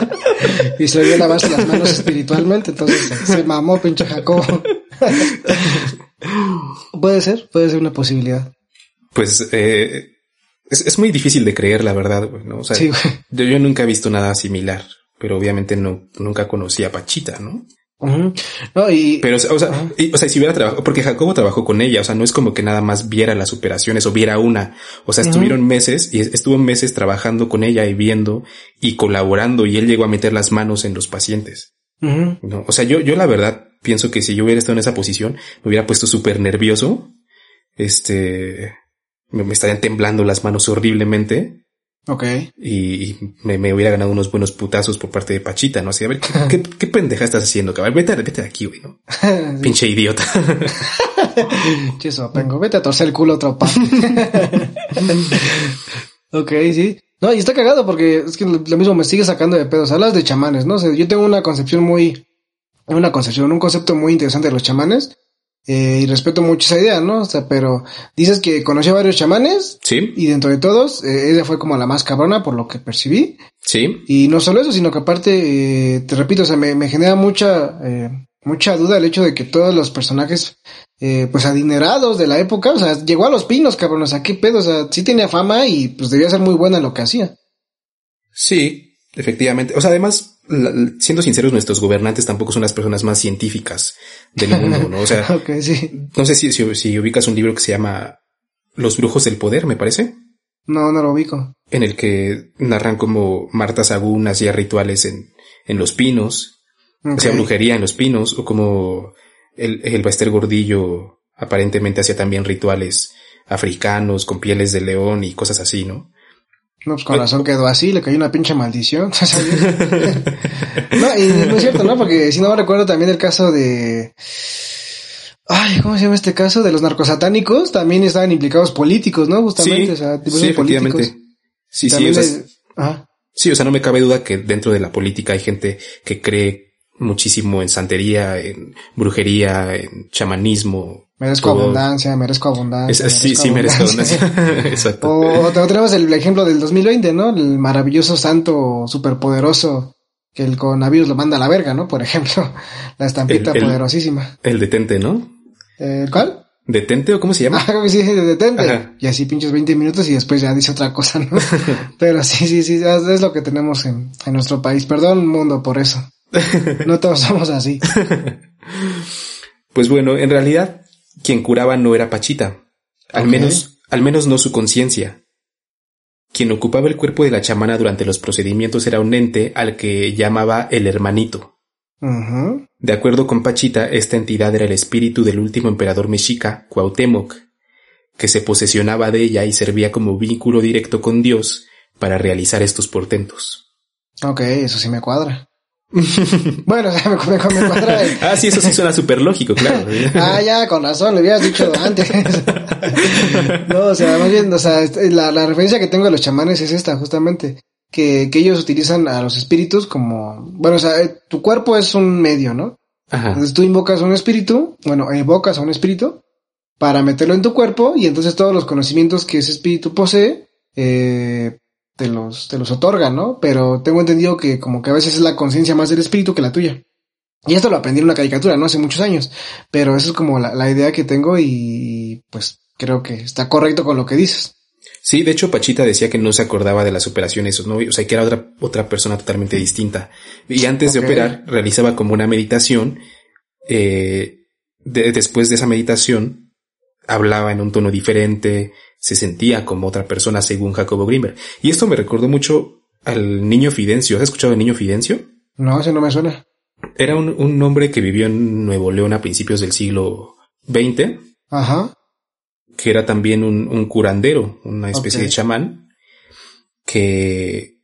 Y se le dio lavarse las manos espiritualmente, entonces se mamó, pinche Jacobo. puede ser, puede ser una posibilidad. Pues, eh, es, es muy difícil de creer, la verdad, ¿no? O sea, yo, yo, nunca he visto nada similar, pero obviamente no, nunca conocí a Pachita, ¿no? No, y... Pero, o sea, o sea, si hubiera trabajado, porque Jacobo trabajó con ella, o sea, no es como que nada más viera las operaciones o viera una, o sea, estuvieron meses y estuvo meses trabajando con ella y viendo y colaborando y él llegó a meter las manos en los pacientes. ¿no? O sea, yo, yo la verdad pienso que si yo hubiera estado en esa posición, me hubiera puesto súper nervioso. Este, me, estarían temblando las manos horriblemente. Ok. Y, me, hubiera ganado unos buenos putazos por parte de Pachita, ¿no? Así, a ver, ¿qué, qué, pendeja estás haciendo, cabrón? Vete, vete de aquí, güey, ¿no? Pinche idiota. Cheso, vengo, vete a torcer el culo otro pa. ok, sí. No, y está cagado porque es que lo mismo me sigue sacando de pedos. Hablas de chamanes, ¿no? O sea, yo tengo una concepción muy, una concepción, un concepto muy interesante de los chamanes eh, y respeto mucho esa idea, ¿no? O sea, pero dices que conocí a varios chamanes. Sí. Y dentro de todos, eh, ella fue como la más cabrona por lo que percibí. Sí. Y no solo eso, sino que aparte, eh, te repito, o sea, me, me genera mucha, eh, mucha duda el hecho de que todos los personajes, eh, pues adinerados de la época, o sea, llegó a los pinos, cabrón, o sea, qué pedo, o sea, sí tenía fama y pues debía ser muy buena en lo que hacía. Sí, efectivamente. O sea, además, siendo sinceros, nuestros gobernantes tampoco son las personas más científicas del mundo, ¿no? O sea, no sé si, si, ubicas un libro que se llama Los brujos del poder, me parece. No, no lo ubico. En el que narran como Marta Sagún hacía rituales en, en los pinos, hacía brujería en los pinos, o como el, el Baester Gordillo aparentemente hacía también rituales africanos con pieles de león y cosas así, ¿no? No, pues con razón quedó así, le cayó una pinche maldición. no, y no es cierto, ¿no? Porque si no me recuerdo también el caso de... Ay, ¿cómo se llama este caso? De los narcosatánicos, también estaban implicados políticos, ¿no? Justamente, sí, o sea, sí, políticos. Sí, sí, o sea, sí, o sea, no me cabe duda que dentro de la política hay gente que cree muchísimo en santería, en brujería, en chamanismo, Merezco abundancia, merezco abundancia. sí, sí, merezco abundancia. Exacto. O, tenemos el ejemplo del 2020, ¿no? El maravilloso santo superpoderoso que el coronavirus lo manda a la verga, ¿no? Por ejemplo, la estampita poderosísima. El detente, ¿no? Eh, ¿Cuál? detente o cómo se llama. Ah, sí, detente. Y así pinches 20 minutos y después ya dice otra cosa, ¿no? Pero sí, sí, sí, es lo que tenemos en, en nuestro país. Perdón, mundo, por eso. No todos somos así. Pues bueno, en realidad, quien curaba no era Pachita. Al menos, al menos no su conciencia. Quien ocupaba el cuerpo de la chamana durante los procedimientos era un ente al que llamaba el hermanito. De acuerdo con Pachita, esta entidad era el espíritu del último emperador mexica, Cuauhtémoc, que se posesionaba de ella y servía como vínculo directo con Dios para realizar estos portentos. Ok, eso sí me cuadra. bueno, me, me, me cuadra. ah, sí, eso sí suena súper lógico, claro. ah, ya, con razón, lo hubieras dicho antes. no, o sea, más bien, o sea, la, la referencia que tengo de los chamanes es esta, justamente que, que ellos utilizan a los espíritus como, bueno, o sea, eh, tu cuerpo es un medio, ¿no? Ajá. Entonces tú invocas a un espíritu, bueno, evocas a un espíritu para meterlo en tu cuerpo y entonces todos los conocimientos que ese espíritu posee, eh, te los, te los otorga, ¿no? Pero tengo entendido que como que a veces es la conciencia más del espíritu que la tuya. Y esto lo aprendí en una caricatura, ¿no? Hace muchos años. Pero eso es como la, la idea que tengo y pues creo que está correcto con lo que dices. Sí, de hecho Pachita decía que no se acordaba de las operaciones, ¿no? o sea, que era otra, otra persona totalmente distinta. Y antes de operar realizaba como una meditación, eh, después de esa meditación hablaba en un tono diferente, se sentía como otra persona según Jacobo Grimberg. Y esto me recordó mucho al niño Fidencio. ¿Has escuchado al niño Fidencio? No, ese no me suena. Era un, un hombre que vivió en Nuevo León a principios del siglo XX. Ajá que era también un, curandero, una especie de chamán, que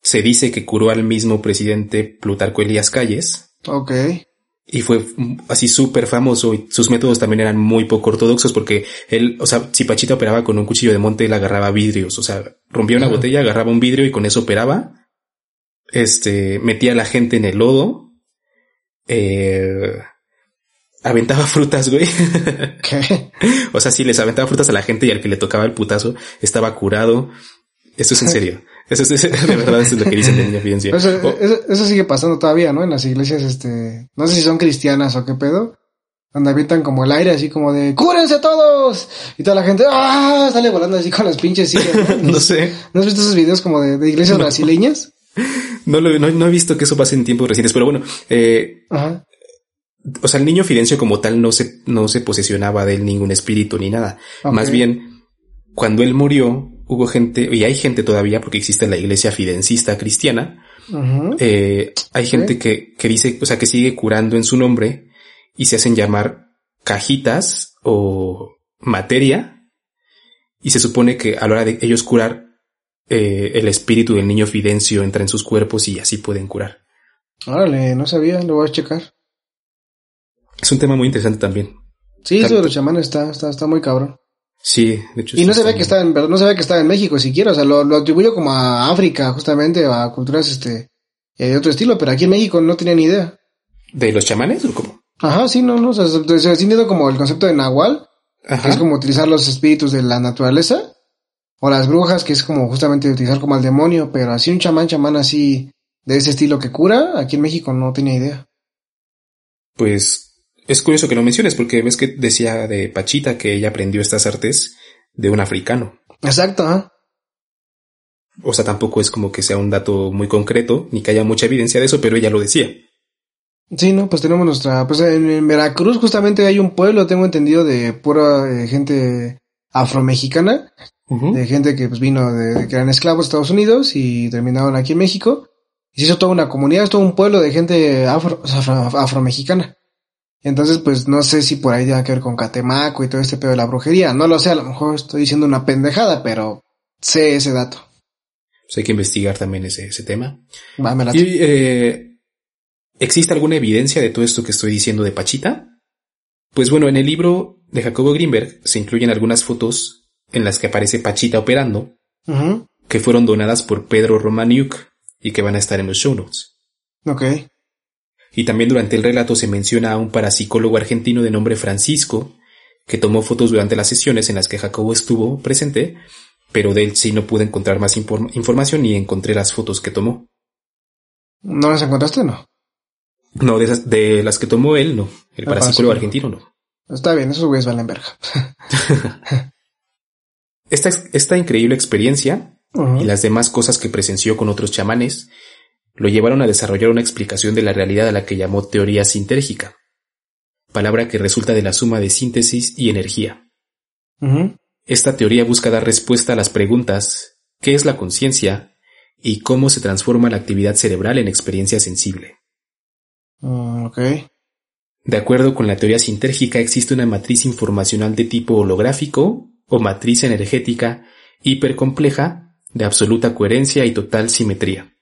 se dice que curó al mismo presidente Plutarco Elías Calles. Ok. Y fue así súper famoso y sus métodos también eran muy poco ortodoxos porque él, o sea, si Pachita operaba con un cuchillo de monte, él agarraba vidrios, o sea, rompía una botella, agarraba un vidrio y con eso operaba. Este, metía a la gente en el lodo. Eh, aventaba frutas, güey. ¿Qué? o sea, sí, les aventaba frutas a la gente y al que le tocaba el putazo estaba curado. Eso es en serio. Eso es, de verdad, eso es lo que dicen de evidencia. Eso, eso, sigue pasando todavía, ¿no? En las iglesias, este, no sé si son cristianas o qué pedo. Donde avientan como el aire, así como de ¡Cúrense todos! Y toda la gente ¡ah! sale volando así con las pinches sillas. ¿no? sé. ¿No has visto esos videos como de, iglesias brasileñas? No, lo, no, no, he visto que eso pase en tiempos recientes, pero bueno, eh, Ajá o sea, el niño Fidencio como tal no se, no se posesionaba de él ningún espíritu ni nada. Más bien, cuando él murió, hubo gente, y hay gente todavía, porque existe la iglesia fidencista cristiana, eh, hay gente que, que dice, o sea, que sigue curando en su nombre y se hacen llamar cajitas o materia, y se supone que a la hora de ellos curar, eh, el espíritu del niño Fidencio entra en sus cuerpos y así pueden curar. Órale, no sabía, lo voy a checar. Es un tema muy interesante también. Sí, eso de los chamanes está, está, está muy cabrón. Sí, de hecho. Y no se ve que está en, no se ve que está en México siquiera, o sea, lo, lo atribuyo como a África, justamente, a culturas, este, de otro estilo, pero aquí en México no tenía ni idea. ¿De los chamanes o cómo? Ajá, sí, no, no, o sea, se ha como el concepto de Nahual, que es como utilizar los espíritus de la naturaleza, o las brujas, que es como justamente utilizar como al demonio, pero así un chamán, chamán así, de ese estilo que cura, aquí en México no tenía idea. Pues es curioso que lo menciones porque ves que decía de Pachita que ella aprendió estas artes de un africano. Exacto. ¿eh? O sea, tampoco es como que sea un dato muy concreto, ni que haya mucha evidencia de eso, pero ella lo decía. Sí, no, pues tenemos nuestra, pues en, Veracruz justamente hay un pueblo, tengo entendido, de pura eh, gente afromexicana, de gente que pues vino de, que eran esclavos de Estados Unidos y terminaron aquí en México. Y se hizo toda una comunidad, es todo un pueblo de gente afro, afromexicana. Entonces, pues no sé si por ahí tiene que ver con Catemaco y todo este pedo de la brujería. No lo sé, a lo mejor estoy diciendo una pendejada, pero sé ese dato. Pues hay que investigar también ese, ese tema. y, eh, ¿Existe alguna evidencia de todo esto que estoy diciendo de Pachita? Pues bueno, en el libro de Jacobo Greenberg se incluyen algunas fotos en las que aparece Pachita operando, que fueron donadas por Pedro Romaniuk y que van a estar en los show notes. Ok. Y también durante el relato se menciona a un parapsicólogo argentino de nombre Francisco, que tomó fotos durante las sesiones en las que Jacobo estuvo presente, pero de él sí no pude encontrar más información ni encontré las fotos que tomó. ¿No las encontraste no? No, de, de las que tomó él no. El, parapsicólogo argentino no. Está bien, esos güeyes valen verga. esta, esta increíble experiencia y las demás cosas que presenció con otros chamanes lo llevaron a desarrollar una explicación de la realidad a la que llamó teoría sintérgica, palabra que resulta de la suma de síntesis y energía. Esta teoría busca dar respuesta a las preguntas ¿qué es la conciencia? y cómo se transforma la actividad cerebral en experiencia sensible. Mm, de acuerdo con la teoría sintérgica existe una matriz informacional de tipo holográfico o matriz energética hipercompleja de absoluta coherencia y total simetría.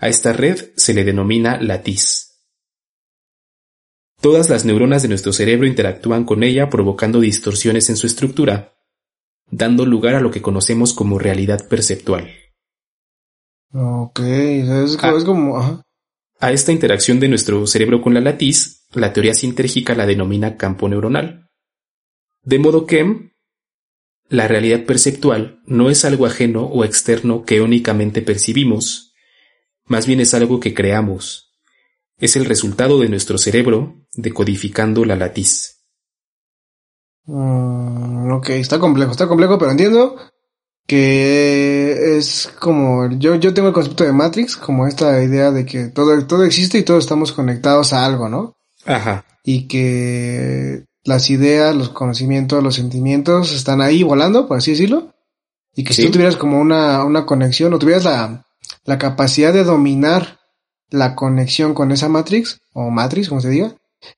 A esta red se le denomina latiz. Todas las neuronas de nuestro cerebro interactúan con ella provocando distorsiones en su estructura, dando lugar a lo que conocemos como realidad perceptual. Ok, es, ah. como... A esta interacción de nuestro cerebro con la latiz, la teoría sintérgica la denomina campo neuronal. De modo que la realidad perceptual no es algo ajeno o externo que únicamente percibimos, más bien es algo que creamos, es el resultado de nuestro cerebro decodificando la latiz. Mm, ok, está complejo, está complejo, pero entiendo que es como yo, yo tengo el concepto de Matrix, como esta idea de que todo, todo existe y todos estamos conectados a algo, ¿no? Ajá. Y que las ideas, los conocimientos, los sentimientos están ahí volando, por así decirlo. Y que si tú tuvieras como una, una conexión o tuvieras la, la capacidad de dominar la conexión con esa matrix, o matrix, como se diga,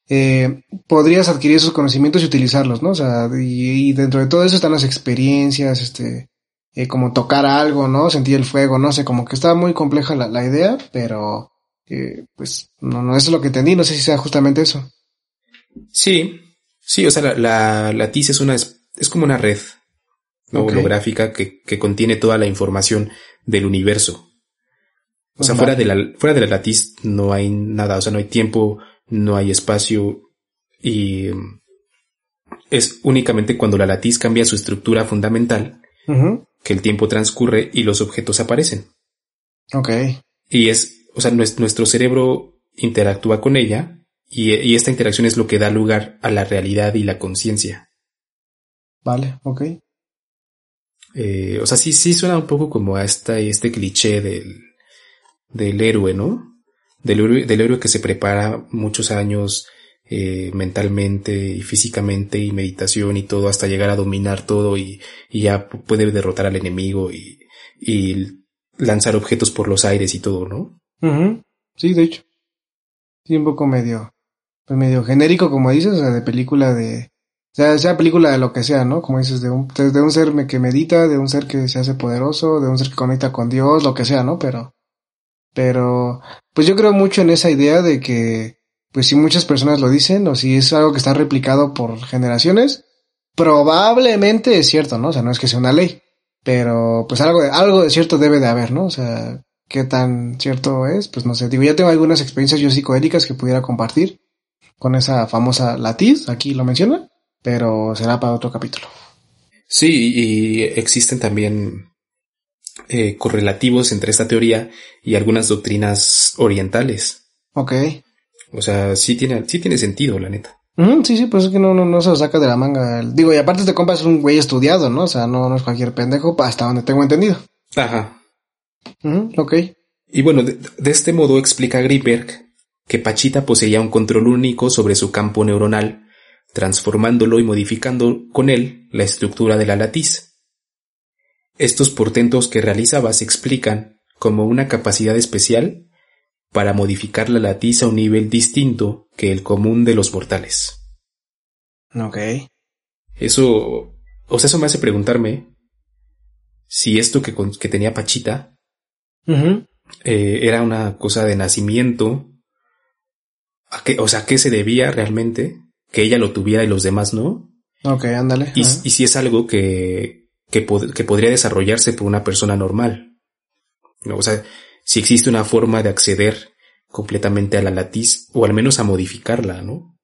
eh, podrías adquirir esos conocimientos y utilizarlos, ¿no? O sea, y, dentro de todo eso están las experiencias, este, eh, como tocar algo, ¿no? Sentir el fuego, no sé, como que está muy compleja la, la idea, pero, eh, pues, no, no, eso es lo que entendí, no sé si sea justamente eso. Sí, sí, o sea, la, la, la TIS es una, es, como una red holográfica que, que contiene toda la información del universo. O sea, fuera de la, fuera de la latiz no hay nada, o sea, no hay tiempo, no hay espacio y es únicamente cuando la latiz cambia su estructura fundamental que el tiempo transcurre y los objetos aparecen. Ok. Y es, o sea, nuestro cerebro interactúa con ella y, y esta interacción es lo que da lugar a la realidad y la conciencia. Vale, ok. Eh, o sea, sí, sí suena un poco como a esta, este cliché del, del héroe, ¿no? Del héroe, del héroe que se prepara muchos años eh, mentalmente y físicamente y meditación y todo hasta llegar a dominar todo y, y ya puede derrotar al enemigo y, y, lanzar objetos por los aires y todo, ¿no? Sí, de hecho. Sí, un poco medio, pues medio genérico, como dices, o sea, de película de, o sea, sea película de lo que sea, ¿no? Como dices, de un, de un ser que medita, de un ser que se hace poderoso, de un ser que conecta con Dios, lo que sea, ¿no? Pero, pero, pues yo creo mucho en esa idea de que, pues si muchas personas lo dicen, o si es algo que está replicado por generaciones, probablemente es cierto, ¿no? O sea, no es que sea una ley, pero pues algo de, algo de cierto debe de haber, ¿no? O sea, qué tan cierto es, pues no sé. Digo, ya tengo algunas experiencias yo psicoélicas que pudiera compartir con esa famosa latiz, aquí lo menciona, pero será para otro capítulo. Sí, y existen también eh, correlativos entre esta teoría y algunas doctrinas orientales. Ok. O sea, sí tiene, sí tiene sentido, la neta. sí, sí, pues es que no, no, no se lo saca de la manga. Digo, y aparte te compas un güey estudiado, ¿no? O sea, no, no es cualquier pendejo, hasta donde tengo entendido. Ajá. ok. Y bueno, de, de, este modo explica Greenberg que Pachita poseía un control único sobre su campo neuronal, transformándolo y modificando con él la estructura de la latiz. Estos portentos que realizaba se explican como una capacidad especial para modificar la latiz a un nivel distinto que el común de los mortales. Ok. Eso, o sea, eso me hace preguntarme si esto que, que tenía Pachita eh, era una cosa de nacimiento, a qué, o sea, qué se debía realmente que ella lo tuviera y los demás no. Ok, ándale. y si es algo que, que, que podría desarrollarse por una persona normal. ¿no? O sea, si existe una forma de acceder completamente a la latiz o al menos a modificarla, ¿no?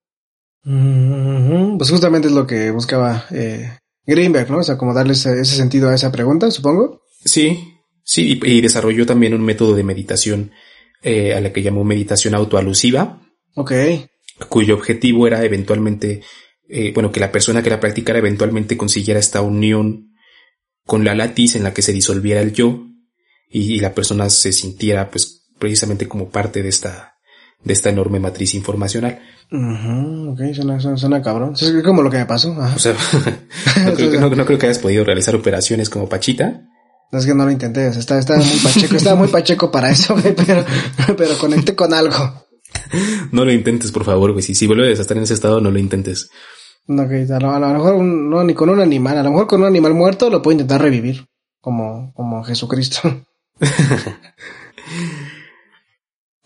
Pues justamente es lo que buscaba eh, Greenberg, ¿no? O sea, como darle ese, sentido a esa pregunta, supongo. Sí, sí, y, desarrolló también un método de meditación eh, a la que llamó meditación autoalusiva. Ok. cuyo objetivo era eventualmente, eh, bueno, que la persona que la practicara eventualmente consiguiera esta unión con la latiz en la que se disolviera el yo y, la persona se sintiera pues precisamente como parte de esta de esta enorme matriz informacional. ok, suena, cabrón. Es como lo que me pasó. O sea, no, creo, que hayas podido realizar operaciones como Pachita. No es que no lo intenté, estaba, muy pacheco, estaba muy pacheco para eso, pero, pero conecté con algo. No lo intentes, por favor, güey. Si, si vuelves a estar en ese estado, no lo intentes. No, a, lo, mejor no, ni con un animal, a lo mejor con un animal muerto lo puedo intentar revivir, como, como Jesucristo.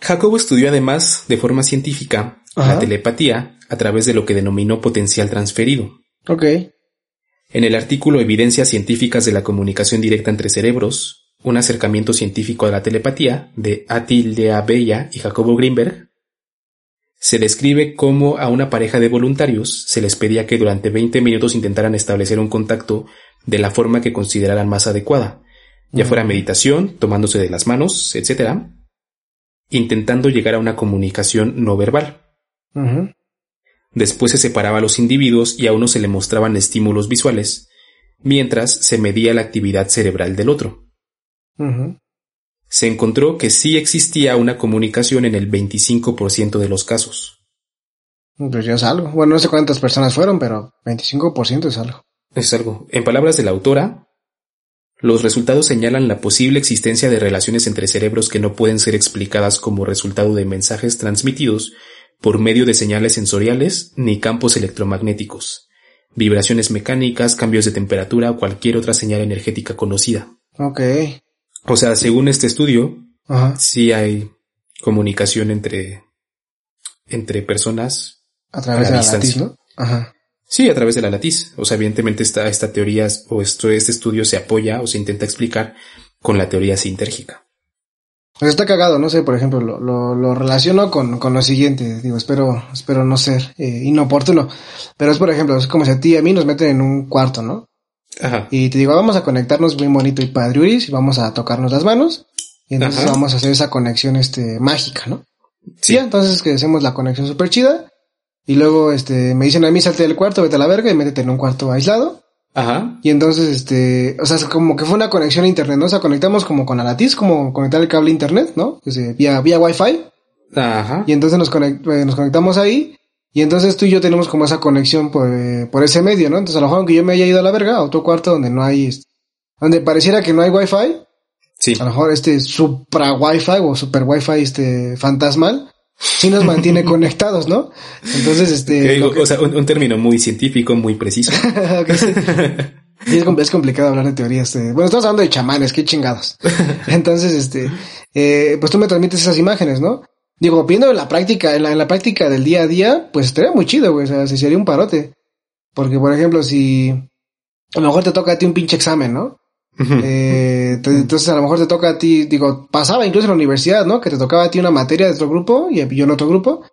Jacobo estudió además de forma científica la telepatía a través de lo que denominó potencial transferido. Ok. En el artículo Evidencias científicas de la comunicación directa entre cerebros, un acercamiento científico a la telepatía de Atilde Bella y Jacobo Greenberg, se describe cómo a una pareja de voluntarios se les pedía que durante 20 minutos intentaran establecer un contacto de la forma que consideraran más adecuada, ya fuera meditación, tomándose de las manos, etc., intentando llegar a una comunicación no verbal. Después se separaba a los individuos y a uno se le mostraban estímulos visuales, mientras se medía la actividad cerebral del otro se encontró que sí existía una comunicación en el 25% de los casos. Pues ya es algo. Bueno, no sé cuántas personas fueron, pero 25% es algo. Es algo. En palabras de la autora, los resultados señalan la posible existencia de relaciones entre cerebros que no pueden ser explicadas como resultado de mensajes transmitidos por medio de señales sensoriales ni campos electromagnéticos, vibraciones mecánicas, cambios de temperatura o cualquier otra señal energética conocida. Ok. O sea, según este estudio, sí hay comunicación entre, entre personas. A través de la latiz, ¿no? Ajá. Sí, a través de la latiz. O sea, evidentemente esta, esta teoría o esto, este estudio se apoya o se intenta explicar con la teoría sintérgica. Pues está cagado, no sé, por ejemplo, lo, lo, lo relaciono con, con, lo siguiente, digo, espero, espero no ser eh, inoportuno, pero es por ejemplo, es como si a ti y a mí nos meten en un cuarto, ¿no? Y te digo, vamos a conectarnos muy bonito y padriuris y vamos a tocarnos las manos. Y entonces vamos a hacer esa conexión este mágica, ¿no? Sí. entonces que hacemos la conexión súper chida. Y luego este me dicen a mí salte del cuarto, vete a la verga y métete en un cuarto aislado. Ajá. Y entonces, este, o sea, como que fue una conexión a internet, ¿no? O sea, conectamos como con la latiz, como conectar el cable a internet, ¿no? vía, vía wifi. Ajá. Y entonces nos, eh, nos conectamos ahí y entonces tú y yo tenemos como esa conexión por, eh, por ese medio, ¿no? Entonces a lo mejor aunque yo me haya ido a la verga a otro cuarto donde no hay, donde pareciera que no hay wifi, sí. a lo mejor este supra wifi o super wifi este fantasmal, sí nos mantiene conectados, ¿no? Entonces, este... O sea, un, término muy científico, muy preciso. es, complicado hablar de teorías. bueno, estamos hablando de chamanes, qué chingados. Entonces, este, eh, pues tú me transmites esas imágenes, ¿no? Digo, viendo en la práctica, en la, en la práctica del día a día, pues estaría muy chido, güey. O sea, se sería un parote. Porque, por ejemplo, si a lo mejor te toca a ti un pinche examen, ¿no? eh, entonces a lo mejor te toca a ti, digo, pasaba incluso en la universidad, ¿no? Que te tocaba a ti una materia de otro grupo y yo en otro grupo.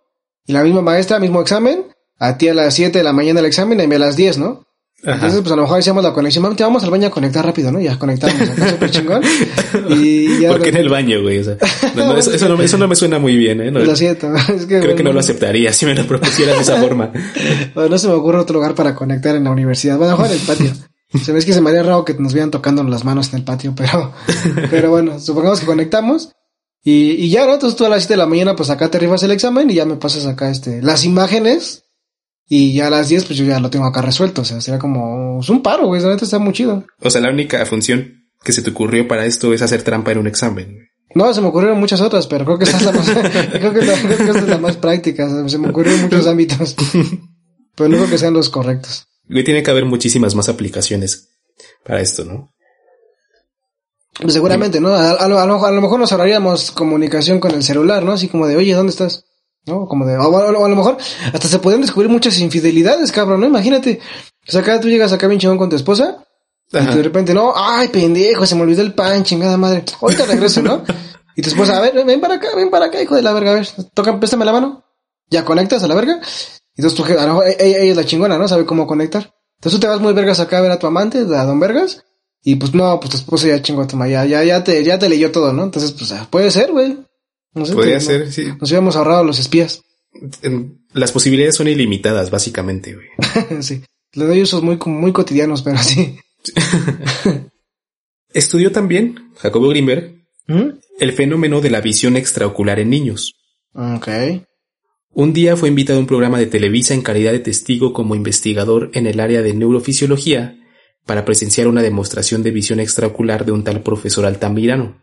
Y la misma maestra, mismo examen, a ti a las 7 de la mañana el examen y a mí a las 10, ¿no? Entonces, pues a lo mejor hacíamos la conexión. Mami, te vamos al baño a conectar rápido, ¿no? Ya conectamos acá súper chingón. Y ya. ¿Por qué en el baño, güey? O sea, no, eso, eso, no, eso, no, me suena muy bien, ¿eh? No, lo siento. Es que, creo que no lo aceptaría si me lo propusieras de esa forma. Bueno, no se me ocurre otro lugar para conectar en la universidad. Bueno, mejor en el patio. Se ve que se me haría raro que nos vieran tocando las manos en el patio, pero, pero bueno, supongamos que conectamos. Y, y ya, ¿no? Entonces tú a las 7 de la mañana, pues acá te rifas el examen y ya me pasas acá este, las imágenes y ya a las 10, pues yo ya lo tengo acá resuelto. O sea, sería como pues, un paro, güey. La neta está muy chido. O sea, la única función que se te ocurrió para esto es hacer trampa en un examen. No, se me ocurrieron muchas otras, pero creo que esta es la más, creo que, esta es la más práctica. Se me ocurrieron muchos ámbitos. Pero no creo que sean los correctos. Güey, tiene que haber muchísimas más aplicaciones para esto, ¿no? Pues seguramente, ¿no? A, a, a, lo mejor nos ahorraríamos comunicación con el celular, ¿no? Así como de, oye, ¿dónde estás? ¿No? Como de, o, a lo mejor hasta se pueden descubrir muchas infidelidades, cabrón, ¿no? Imagínate. Sea, acá tú llegas acá bien chingón con tu esposa. Y de repente, no, ay, pendejo, se me olvidó el pan, chingada madre. Ahorita regreso, ¿no? Y tu esposa, a ver, ven para acá, ven para acá, hijo de la verga, a ver, toca, préstame la mano. Ya conectas a la verga. Y entonces tú, a lo mejor ella, ella, es la chingona, ¿no? Sabe cómo conectar. Entonces tú te vas muy vergas acá a ver a tu amante, a don vergas. Y pues no, pues tu esposa ya chingó a tu ya, ya, ya te, ya te leyó todo, ¿no? Entonces, pues puede ser, güey. No sé, Podría ser, sí. Nos habíamos ahorrado los espías. las posibilidades son ilimitadas, básicamente, güey. sí. Le doy usos muy, muy cotidianos, pero sí. Estudió también, Jacobo Grimberg, ¿Mm? el fenómeno de la visión extraocular en niños. Ok. Un día fue invitado a un programa de Televisa en calidad de testigo como investigador en el área de neurofisiología para presenciar una demostración de visión extraocular de un tal profesor Altamirano.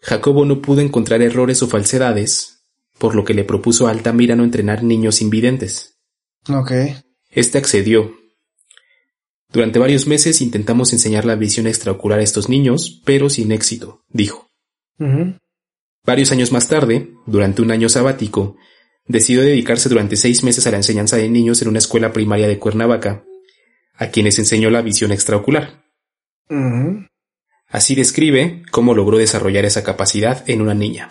Jacobo no pudo encontrar errores o falsedades, por lo que le propuso a Altamirano entrenar niños invidentes. Ok. Este accedió. Durante varios meses intentamos enseñar la visión extraocular a estos niños, pero sin éxito, dijo. Varios años más tarde, durante un año sabático, decidió dedicarse durante seis meses a la enseñanza de niños en una escuela primaria de Cuernavaca, a quienes enseñó la visión extraocular. Así describe cómo logró desarrollar esa capacidad en una niña.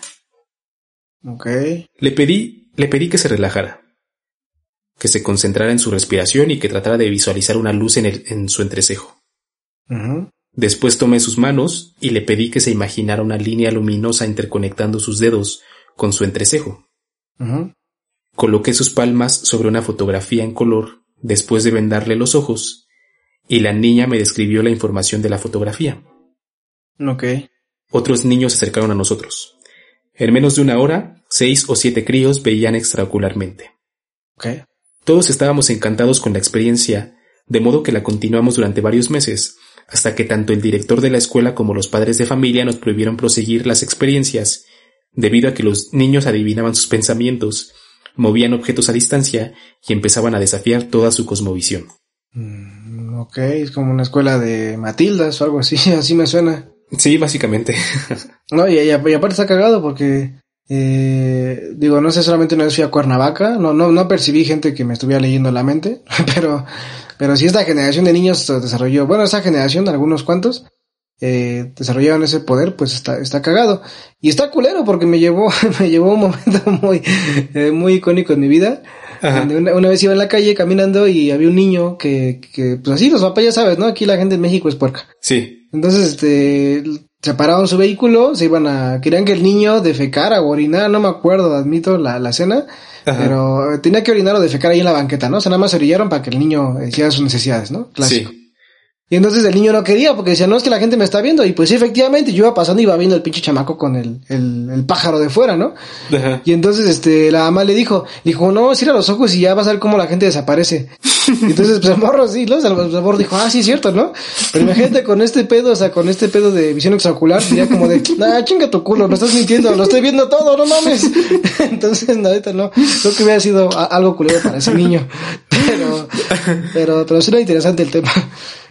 Le pedí, le pedí que se relajara, que se concentrara en su respiración y que tratara de visualizar una luz en, el, en su entrecejo. Después tomé sus manos y le pedí que se imaginara una línea luminosa interconectando sus dedos con su entrecejo. Coloqué sus palmas sobre una fotografía en color después de vendarle los ojos y la niña me describió la información de la fotografía. Ok. Otros niños se acercaron a nosotros. En menos de una hora, seis o siete críos veían extraocularmente. Ok. Todos estábamos encantados con la experiencia, de modo que la continuamos durante varios meses, hasta que tanto el director de la escuela como los padres de familia nos prohibieron proseguir las experiencias, debido a que los niños adivinaban sus pensamientos, movían objetos a distancia y empezaban a desafiar toda su cosmovisión. Mm, ok, es como una escuela de Matildas o algo así, así me suena. Sí, básicamente. no, y, aparte está cagado porque, eh, digo, no sé, solamente una vez fui a Cuernavaca, no, no, no percibí gente que me estuviera leyendo la mente, pero, pero sí esta generación de niños desarrolló, bueno, esa generación, algunos cuantos, eh, desarrollaron ese poder, pues está, está cagado. Y está culero porque me llevó, me llevó un momento muy, eh, muy icónico en mi vida. Una, una, vez iba en la calle caminando y había un niño que, que, pues así los papás ya sabes, ¿no? Aquí la gente en México es puerca. Sí. Entonces, este, se pararon su vehículo, se iban a, querían que el niño defecara o orinara, no me acuerdo, admito la, la escena, pero tenía que orinar o defecar ahí en la banqueta, ¿no? O sea, nada más se orillaron para que el niño hiciera sus necesidades, ¿no? Clásico. Sí. Y entonces el niño no quería porque decía, no, es que la gente me está viendo. Y pues sí, efectivamente, yo iba pasando y iba viendo el pinche chamaco con el, el, el pájaro de fuera, ¿no? Y entonces, este, la mamá le dijo, dijo, no, cierra los ojos y ya vas a ver cómo la gente desaparece. Entonces, pues el morro sí, ¿no? El morro dijo, ah, sí, cierto, ¿no? Pero imagínate con este pedo, o sea, con este pedo de visión extraocular, sería como de, ah, chinga tu culo, me estás mintiendo, lo estoy viendo todo, no mames. entonces, no, no. Creo que hubiera sido algo culero para ese niño. Pero, pero, pero sí era interesante el tema.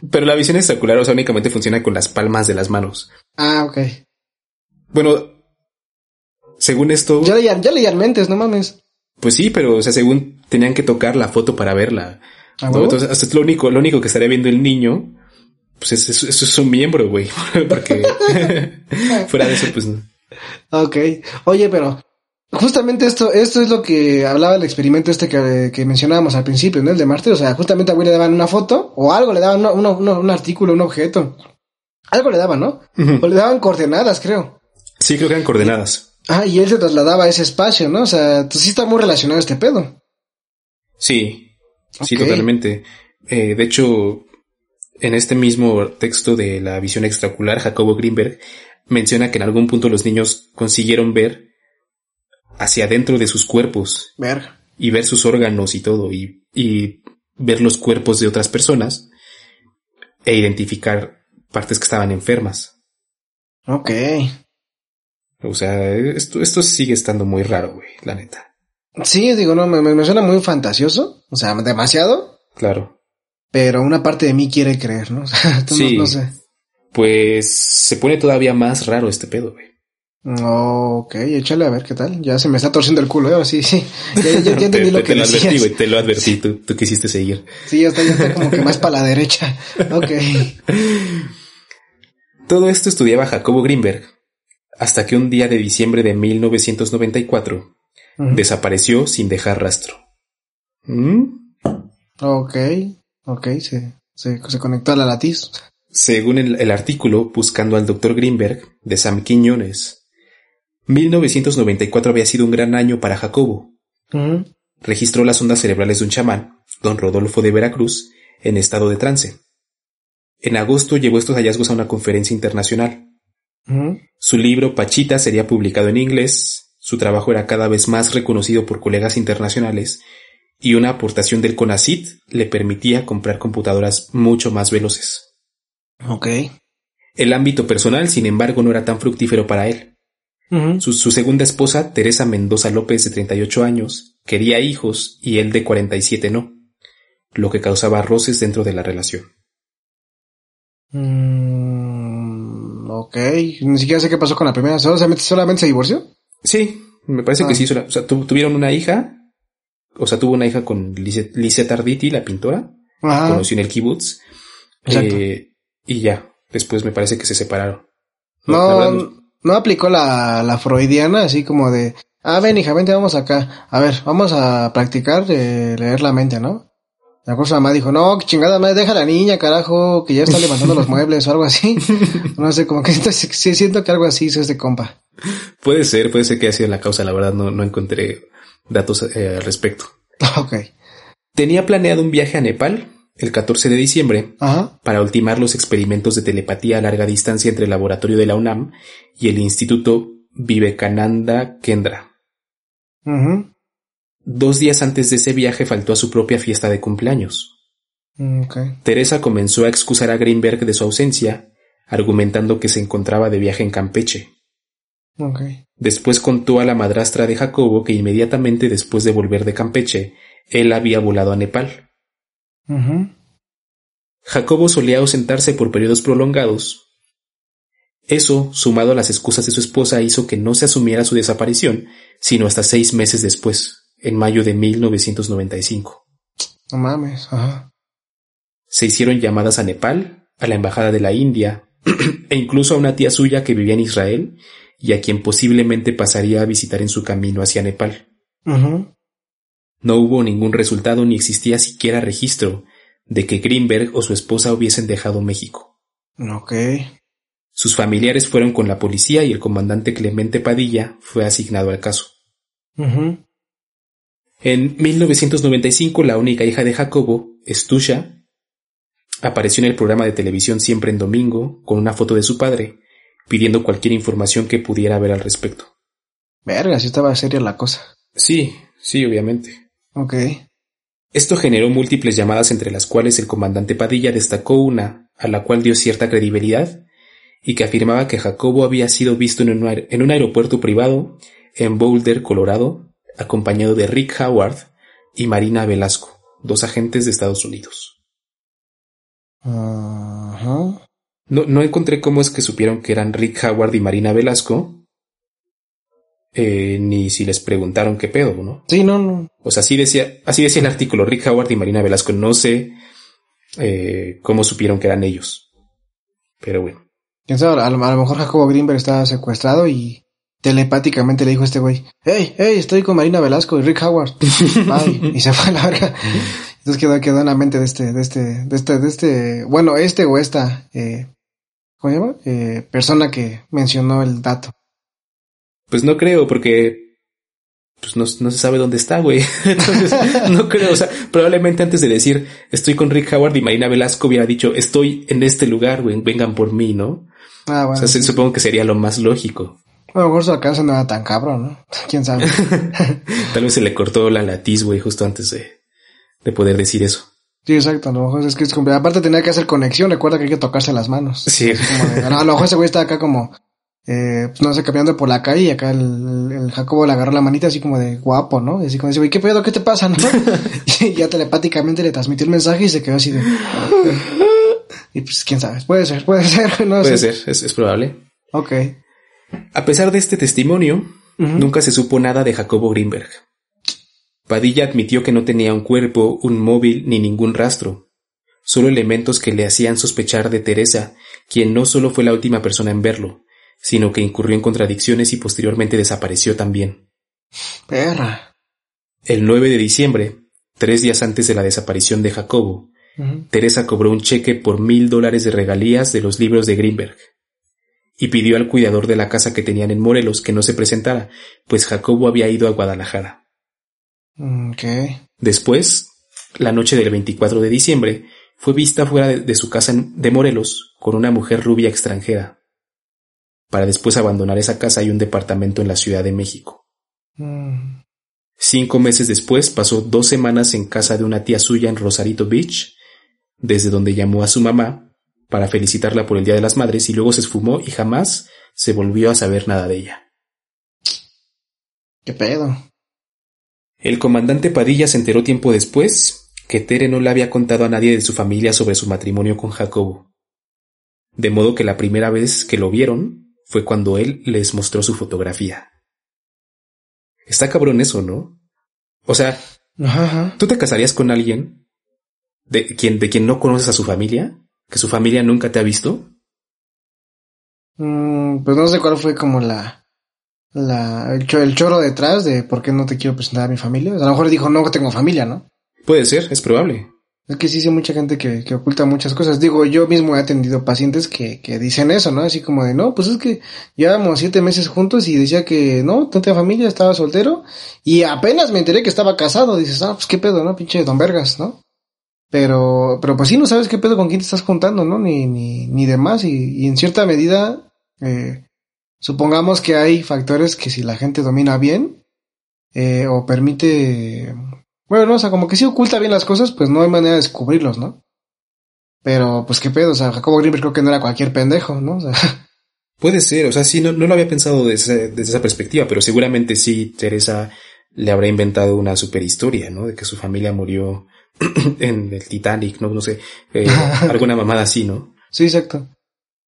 Pero la visión extraocular, o sea, únicamente funciona con las palmas de las manos. Ah, ok. Bueno, según esto. Ya leían, ya leían mentes, no mames. Pues sí, pero, o sea, según tenían que tocar la foto para verla. ¿Ah, Entonces, es lo único, lo único que estaría viendo el niño, pues eso, es un miembro, güey. Porque fuera de eso, pues no. Ok. Oye, pero Justamente esto, esto es lo que hablaba el experimento este que, que mencionábamos al principio, ¿no? El de Marte. O sea, justamente a Will le daban una foto o algo, le daban un artículo, un objeto. Algo le daban, ¿no? O le daban coordenadas, creo. Sí, creo que eran coordenadas. Ah, y él se trasladaba a ese espacio, ¿no? O sea, entonces sí está muy relacionado este pedo. Sí, sí, totalmente. Eh, de hecho, en este mismo texto de la visión extraocular, Jacobo Greenberg menciona que en algún punto los niños consiguieron ver hacia adentro de sus cuerpos. Ver. Y ver sus órganos y todo, y, y ver los cuerpos de otras personas e identificar partes que estaban enfermas. Ok. O sea, esto, esto sigue estando muy raro, güey, la neta. Sí, digo, no, me, me suena muy fantasioso, o sea, demasiado. Claro. Pero una parte de mí quiere creer, ¿no? sí. no sé. Pues se pone todavía más raro este pedo, güey. Ok, échale a ver qué tal. Ya se me está torciendo el culo, ¿eh? Sí, sí. Ya, ya, entendí lo que te lo advertí, güey, te lo advertí, tú, tú quisiste seguir. Sí, ya está, ya está como que más para la derecha. Ok. Todo esto estudiaba Jacobo Greenberg, hasta que un día de diciembre de 1994 desapareció sin dejar rastro. ¿Mm? Ok, ok, se, se, se conectó a la latiz. Según el, el, artículo Buscando al Dr. Greenberg de Sam Quiñones, 1994 había sido un gran año para Jacobo, registró las ondas cerebrales de un chamán, don Rodolfo de Veracruz, en estado de trance. En agosto llevó estos hallazgos a una conferencia internacional. Su libro Pachita sería publicado en inglés, su trabajo era cada vez más reconocido por colegas internacionales y una aportación del CONACIT le permitía comprar computadoras mucho más veloces. Ok. El ámbito personal, sin embargo, no era tan fructífero para él. su, su, segunda esposa, Teresa Mendoza López, de 38 años, quería hijos y él de 47 no, lo que causaba roces dentro de la relación. Mm, ok, ni siquiera sé qué pasó con la primera, solamente, solamente se divorció. Sí, me parece que ah. sí, o sea, tuvieron una hija, o sea, tuvo una hija con Lisette Arditi, la pintora, conoció en el kibutz, eh, y ya, después me parece que se separaron. No, no, aplicó la, la freudiana, así como de, ah, ven hija, vente, vamos acá, a ver, vamos a practicar de leer la mente, ¿no? La cosa mamá dijo, no, que chingada madre, deja a la niña, carajo, que ya está levantando los muebles o algo así. No sé, como que sí siento que algo así hizo este compa. Puede ser, puede ser que haya sido la causa, la verdad no, no encontré datos eh, al respecto. Ok. Tenía planeado un viaje a Nepal el 14 de diciembre para ultimar los experimentos de telepatía a larga distancia entre el laboratorio de la UNAM y el Instituto Vivekananda Kendra. Dos días antes de ese viaje faltó a su propia fiesta de cumpleaños. Teresa comenzó a excusar a Greenberg de su ausencia, argumentando que se encontraba de viaje en Campeche. Después contó a la madrastra de Jacobo que inmediatamente después de volver de Campeche, él había volado a Nepal. Jacobo solía ausentarse por periodos prolongados. Eso, sumado a las excusas de su esposa, hizo que no se asumiera su desaparición, sino hasta seis meses después en mayo de 1995. No mames, ajá. Se hicieron llamadas a Nepal, a la embajada de la India, e incluso a una tía suya que vivía en Israel y a quien posiblemente pasaría a visitar en su camino hacia Nepal. No hubo ningún resultado ni existía siquiera registro de que Greenberg o su esposa hubiesen dejado México. Ok. Sus familiares fueron con la policía y el comandante Clemente Padilla fue asignado al caso. En 1995, la única hija de Jacobo, Estusha, apareció en el programa de televisión Siempre en Domingo con una foto de su padre, pidiendo cualquier información que pudiera haber al respecto. Verga, si estaba seria la cosa. Sí, sí, obviamente. Ok. Esto generó múltiples llamadas entre las cuales el comandante Padilla destacó una, a la cual dio cierta credibilidad, y que afirmaba que Jacobo había sido visto en un, en un aeropuerto privado en Boulder, Colorado, acompañado de Rick Howard y Marina Velasco, dos agentes de Estados Unidos. No, no encontré cómo es que supieron que eran Rick Howard y Marina Velasco, eh, ni si les preguntaron qué pedo, ¿no? Sí, no, no. O sea, así decía, así decía el artículo, Rick Howard y Marina Velasco. No sé eh, cómo supieron que eran ellos. Pero bueno. ¿Quién sabe? A lo, mejor Jacobo Greenberg estaba secuestrado y telepáticamente le dijo a este güey, hey, hey, estoy con Marina Velasco y Rick Howard. y se fue a la verga. Entonces quedó, quedó en la mente de este, de este, de este, de este, bueno, este o esta, eh, ¿cómo se llama? Eh, persona que mencionó el dato. Pues no creo, porque pues no, no se sabe dónde está, güey. Entonces, no creo, o sea, probablemente antes de decir estoy con Rick Howard y Marina Velasco hubiera dicho estoy en este lugar, güey, vengan por mí, ¿no? Ah, bueno. O sea, supongo que sería lo más lógico. A lo mejor su alcance no era tan cabrón, ¿no? ¿Quién sabe? Tal vez se le cortó la latiz, güey, justo antes de, de poder decir eso. Sí, exacto. A lo mejor es que es complicado. Aparte tenía que hacer conexión. Recuerda que hay que tocarse las manos. Sí. a lo mejor ese güey está acá como, eh, pues no sé, caminando por la calle y acá el, el, Jacobo le agarró la manita así como de guapo, ¿no? Y así como dice, güey, ¿qué pedo? ¿Qué te pasa? ¿no? y ya telepáticamente le transmitió el mensaje y se quedó así de... y pues quién sabe. Puede ser, puede ser. No puede ser, es, es probable. Ok. A pesar de este testimonio, nunca se supo nada de Jacobo Greenberg. Padilla admitió que no tenía un cuerpo, un móvil ni ningún rastro, solo elementos que le hacían sospechar de Teresa, quien no solo fue la última persona en verlo, sino que incurrió en contradicciones y posteriormente desapareció también. Perra. El 9 de diciembre, tres días antes de la desaparición de Jacobo, Teresa cobró un cheque por mil dólares de regalías de los libros de Greenberg y pidió al cuidador de la casa que tenían en Morelos que no se presentara, pues Jacobo había ido a Guadalajara. Mm. Después, la noche del 24 de diciembre, fue vista fuera de, su casa de Morelos con una mujer rubia extranjera, para después abandonar esa casa y un departamento en la Ciudad de México. Mm. Cinco meses después pasó dos semanas en casa de una tía suya en Rosarito Beach, desde donde llamó a su mamá para felicitarla por el Día de las Madres y luego se esfumó y jamás se volvió a saber nada de ella. ¿Qué pedo? El comandante Padilla se enteró tiempo después que Tere no le había contado a nadie de su familia sobre su matrimonio con Jacobo. De modo que la primera vez que lo vieron fue cuando él les mostró su fotografía. Está cabrón eso, ¿no? O sea, ¿tú te casarías con alguien de quien, de quien no conoces a su familia? ¿Que su familia nunca te ha visto? Mm, pues no sé cuál fue como la, la el, el, choro detrás de por qué no te quiero presentar a mi familia. a lo mejor dijo, no tengo familia, ¿no? Puede ser, es probable. Es que sí hay mucha gente que, que, oculta muchas cosas. Digo, yo mismo he atendido pacientes que, que dicen eso, ¿no? Así como de, no, pues es que llevábamos siete meses juntos y decía que no, no tenía familia, estaba soltero. Y apenas me enteré que estaba casado. Dices, ah, pues qué pedo, ¿no? Pinche Don Vergas, ¿no? Pero, pero pues sí no sabes qué pedo con quién te estás juntando, ¿no? Ni, ni, ni demás. Y, y en cierta medida, eh, supongamos que hay factores que si la gente domina bien, eh, o permite bueno, no, o sea, como que si oculta bien las cosas, pues no hay manera de descubrirlos, ¿no? Pero, pues qué pedo, o sea, Jacobo Grimberg creo que no era cualquier pendejo, ¿no? O sea, Puede ser, o sea, sí, no, no lo había pensado desde, desde, esa perspectiva, pero seguramente sí, Teresa le habrá inventado una super historia, ¿no? De que su familia murió en el Titanic, no, no sé, eh, alguna mamada así, ¿no? Sí, exacto.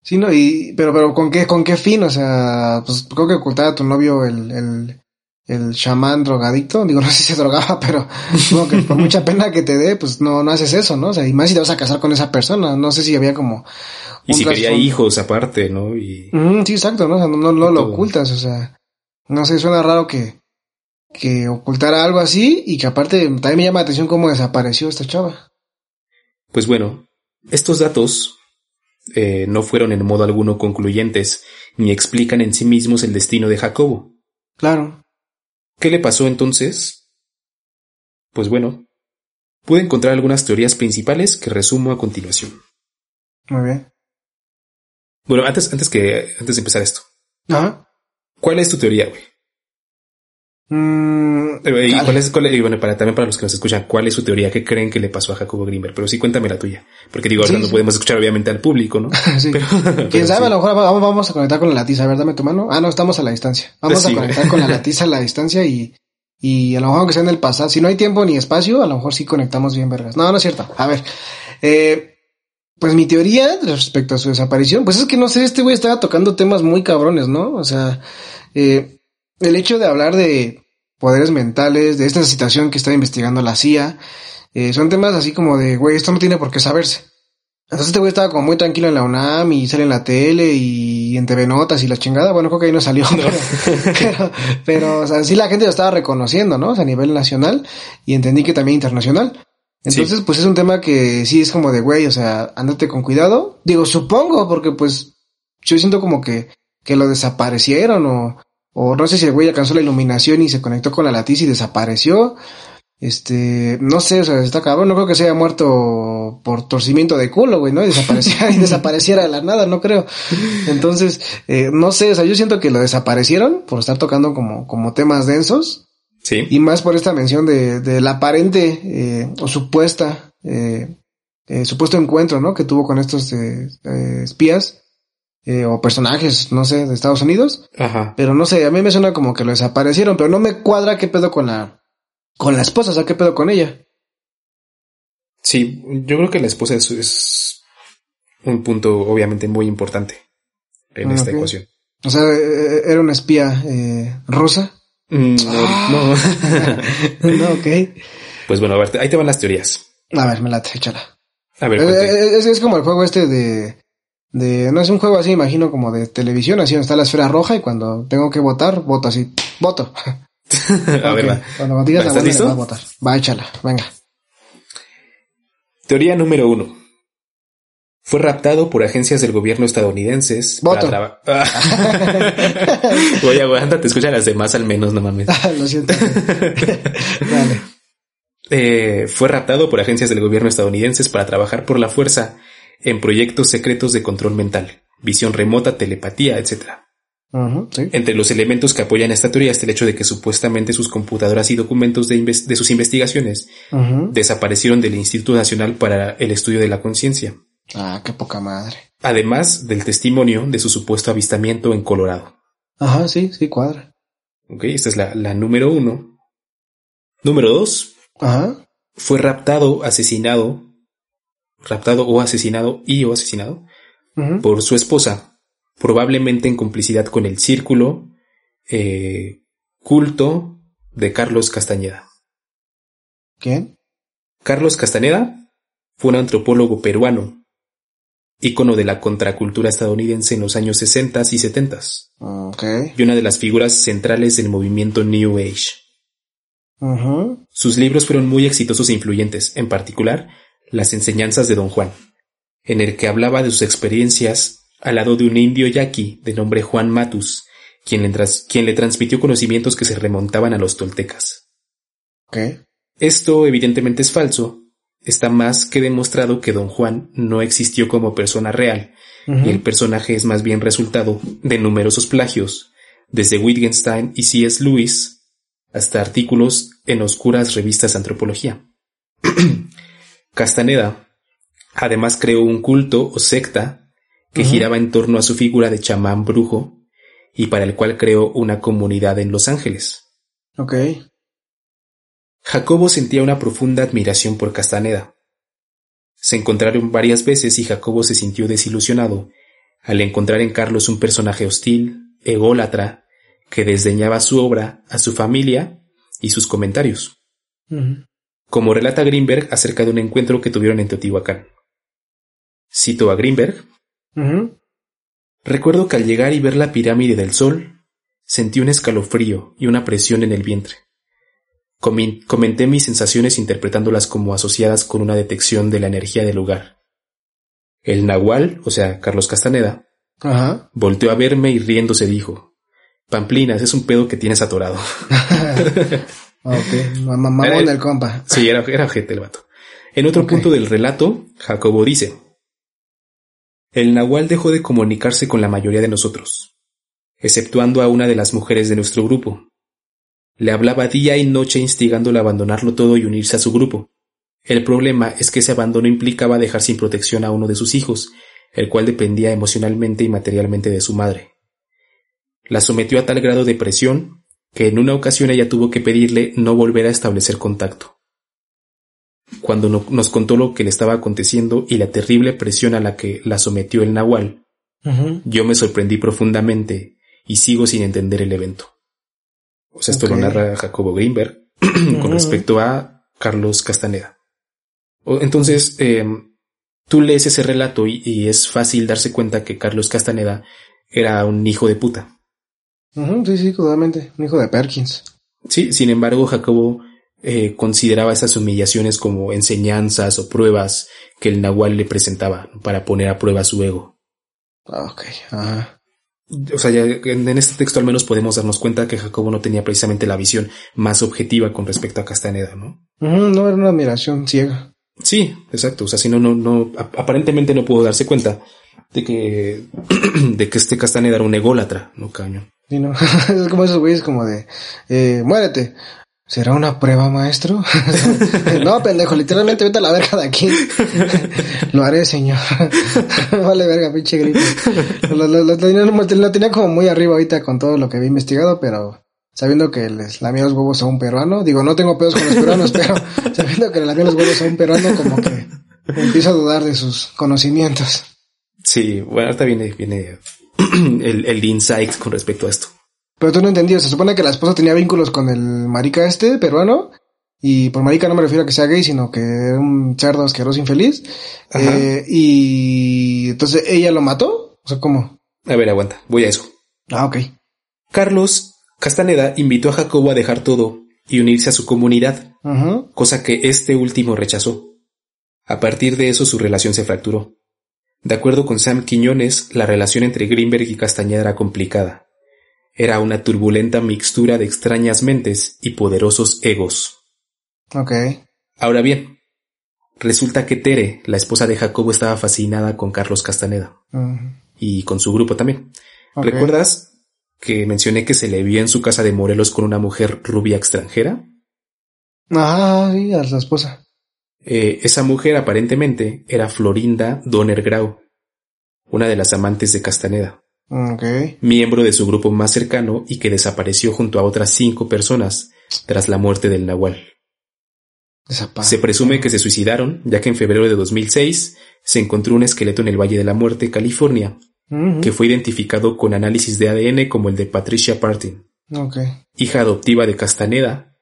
Sí, no, y, pero, pero, ¿con qué, con qué fin? O sea, pues creo que ocultar a tu novio el, el, el chamán drogadicto, digo, no sé si se drogaba, pero como que por mucha pena que te dé, pues no, no haces eso, ¿no? O sea, y más si te vas a casar con esa persona, no sé si había como... Y si quería hijos aparte, ¿no? Y... sí, exacto, ¿no? O sea, no, no, lo ocultas, o sea, no sé, suena raro que, que ocultara algo así y que aparte también me llama la atención cómo desapareció esta chava. Pues bueno, estos datos eh, no fueron en modo alguno concluyentes, ni explican en sí mismos el destino de Jacobo. Claro. ¿Qué le pasó entonces? Pues bueno, pude encontrar algunas teorías principales que resumo a continuación. Muy bien. Bueno, antes, antes que, antes de empezar esto. Ajá. ¿Cuál es tu teoría, güey? Mm, y, cuál es, cuál y bueno, para, también para los que nos escuchan, ¿cuál es su teoría? ¿Qué creen que le pasó a Jacobo Greenberg? Pero sí, cuéntame la tuya. Porque digo, ahora no podemos escuchar obviamente al público, ¿no? sí. Quién sabe, a lo mejor vamos a conectar con la latiza. A ver, dame tu mano. Ah, no, estamos a la distancia. Vamos a conectar con la latiza a la distancia y, y a lo mejor aunque sea en el pasado, si no hay tiempo ni espacio, a lo mejor sí conectamos bien, vergas. No, no es cierto. A ver, eh, pues mi teoría respecto a su desaparición, pues es que no sé, este güey estaba tocando temas muy cabrones, ¿no? O sea, eh, el hecho de hablar de poderes mentales, de esta situación que está investigando la CIA. Eh, son temas así como de, güey, esto no tiene por qué saberse. Entonces este güey estaba como muy tranquilo en la UNAM y sale en la tele y en TV Notas y la chingada. Bueno, creo que ahí no salió, pero, pero, o sea, sí la gente lo estaba reconociendo, ¿no? O sea, a nivel nacional y entendí que también internacional. Entonces, pues es un tema que sí es como de, güey, o sea, ándate con cuidado. Digo, supongo, porque pues yo siento como que, que lo desaparecieron o, o no sé si el güey alcanzó la iluminación y se conectó con la latiz y desapareció. Este, no sé, o sea, está cabrón, no creo que se haya muerto por torcimiento de culo, güey, ¿no? Y desapareciera, y desapareciera de la nada, no creo. Entonces, eh, no sé, o sea, yo siento que lo desaparecieron por estar tocando como, como temas densos. Sí. Y más por esta mención de, de la aparente, eh, o supuesta, eh, eh, supuesto encuentro, ¿no? Que tuvo con estos eh espías eh, o personajes, no sé, de Estados Unidos. Ajá. Pero no sé, a mí me suena como que lo desaparecieron, pero no me cuadra qué pedo con la, con la esposa, o sea, qué pedo con ella. Sí, yo creo que la esposa es, un punto obviamente muy importante en esta ecuación. O sea, eh, era una espía eh, rusa. Mm, no, ah. no. no, ok. Pues bueno, a ver, ahí te van las teorías. A ver, me la échala. A ver, es, es, como el juego este de de no es un juego así, imagino como de televisión, así donde está la esfera roja y cuando tengo que votar, voto así, voto. a ver, Cuando digas la listo? Va a votar. Va, échala, venga. Teoría número uno. Fue raptado por agencias del gobierno estadounidenses. Voto. Para Voy a te escuchan las demás al menos, no mames. Lo siento. Dale. Eh, fue raptado por agencias del gobierno estadounidenses para trabajar por la fuerza en proyectos secretos de control mental, visión remota, telepatía, etc. Entre los elementos que apoyan esta teoría está el hecho de que supuestamente sus computadoras y documentos de, de sus investigaciones desaparecieron del Instituto Nacional para el Estudio de la Conciencia. Ah, qué poca madre. Además del testimonio de su supuesto avistamiento en Colorado. Ajá, sí, sí, cuadra. Ok, esta es la, la número uno. Número dos. Ajá. Fue raptado, asesinado, raptado o asesinado y o asesinado por su esposa, probablemente en complicidad con el círculo eh, culto de Carlos Castañeda. ¿Quién? Carlos Castañeda fue un antropólogo peruano, ícono de la contracultura estadounidense en los años 60 y 70 okay. y una de las figuras centrales del movimiento New Age. Sus libros fueron muy exitosos e influyentes, en particular Las enseñanzas de Don Juan, en el que hablaba de sus experiencias al lado de un indio yaqui de nombre Juan Matus, quien le, quien le transmitió conocimientos que se remontaban a los toltecas. Esto evidentemente es falso, está más que demostrado que don Juan no existió como persona real, y el personaje es más bien resultado de numerosos plagios, desde Wittgenstein y C.S. Lewis hasta artículos en oscuras revistas de antropología. Castaneda además creó un culto o secta que giraba en torno a su figura de chamán brujo y para el cual creó una comunidad en Los Ángeles. Ok. Jacobo sentía una profunda admiración por Castaneda. Se encontraron varias veces y Jacobo se sintió desilusionado al encontrar en Carlos un personaje hostil, ególatra que desdeñaba su obra, a su familia y sus comentarios. Como relata Greenberg acerca de un encuentro que tuvieron en Teotihuacán. Cito a Greenberg. Recuerdo que al llegar y ver la pirámide del sol, sentí un escalofrío y una presión en el vientre. comenté mis sensaciones interpretándolas como asociadas con una detección de la energía del lugar. El nahual, o sea, Carlos Castaneda, volteó a verme y riéndose dijo, Pamplinas, es un pedo que tienes atorado. ok, mamón del compa. Sí, era, era ojete el vato. En otro punto del relato, Jacobo dice, el Nahual dejó de comunicarse con la mayoría de nosotros, exceptuando a una de las mujeres de nuestro grupo. Le hablaba día y noche instigándola a abandonarlo todo y unirse a su grupo. El problema es que ese abandono implicaba dejar sin protección a uno de sus hijos, el cual dependía emocionalmente y materialmente de su madre. La sometió a tal grado de presión que en una ocasión ella tuvo que pedirle no volver a establecer contacto. Cuando nos contó lo que le estaba aconteciendo y la terrible presión a la que la sometió el Nahual, yo me sorprendí profundamente y sigo sin entender el evento. O sea, esto lo narra Jacobo Greenberg con respecto a Carlos Castaneda. Entonces, em, tú lees ese relato y, es fácil darse cuenta que Carlos Castaneda era un hijo de puta sí, sí, totalmente. Un hijo de Perkins. Sí, sin embargo, Jacobo eh, consideraba esas humillaciones como enseñanzas o pruebas que el Nahual le presentaba para poner a prueba su ego. Ah, ok, ajá. O sea, ya en, este texto al menos podemos darnos cuenta que Jacobo no tenía precisamente la visión más objetiva con respecto a Castaneda, ¿no? no era una admiración ciega. Sí, exacto. O sea, si no, no, no, aparentemente no pudo darse cuenta de que, de que este Castaneda era un ególatra, ¿no, caño? Sí, no. es como esos güeyes como de, eh, muérete. ¿Será una prueba, maestro? no, pendejo, literalmente vete a la verga de aquí. lo haré, señor. vale verga, pinche grito. Lo, tenía, como muy arriba ahorita con todo lo que había investigado, pero sabiendo que les lamía los huevos a un peruano, digo, no tengo pedos con los peruanos, pero sabiendo que le lamía los huevos a un peruano, como que empiezo a dudar de sus conocimientos. Sí, bueno, ahorita viene, viene el, el insight con respecto a esto. Pero tú no entendías, se supone que la esposa tenía vínculos con el marica este peruano, y por marica no me refiero a que sea gay, sino que era un cerdo asqueroso infeliz. Eh, y entonces ella lo mató, o sea, ¿cómo? A ver, aguanta, voy a eso. Ah, ok. Carlos Castaneda invitó a Jacobo a dejar todo y unirse a su comunidad, cosa que este último rechazó. A partir de eso su relación se fracturó. De acuerdo con Sam Quiñones, la relación entre Greenberg y Castañeda era complicada. Era una turbulenta mixtura de extrañas mentes y poderosos egos. Ok. Ahora bien, resulta que Tere, la esposa de Jacobo, estaba fascinada con Carlos Castaneda. Y con su grupo también. ¿Recuerdas que mencioné que se le vio en su casa de Morelos con una mujer rubia extranjera? Ah, sí, a la esposa. Eh, esa mujer aparentemente era Florinda Donner Grau, una de las amantes de Castaneda. Miembro de su grupo más cercano y que desapareció junto a otras cinco personas tras la muerte del Nahual. Se presume que se suicidaron, ya que en febrero de 2006 se encontró un esqueleto en el Valle de la Muerte, California, que fue identificado con análisis de ADN como el de Patricia Partin, hija adoptiva de Castaneda,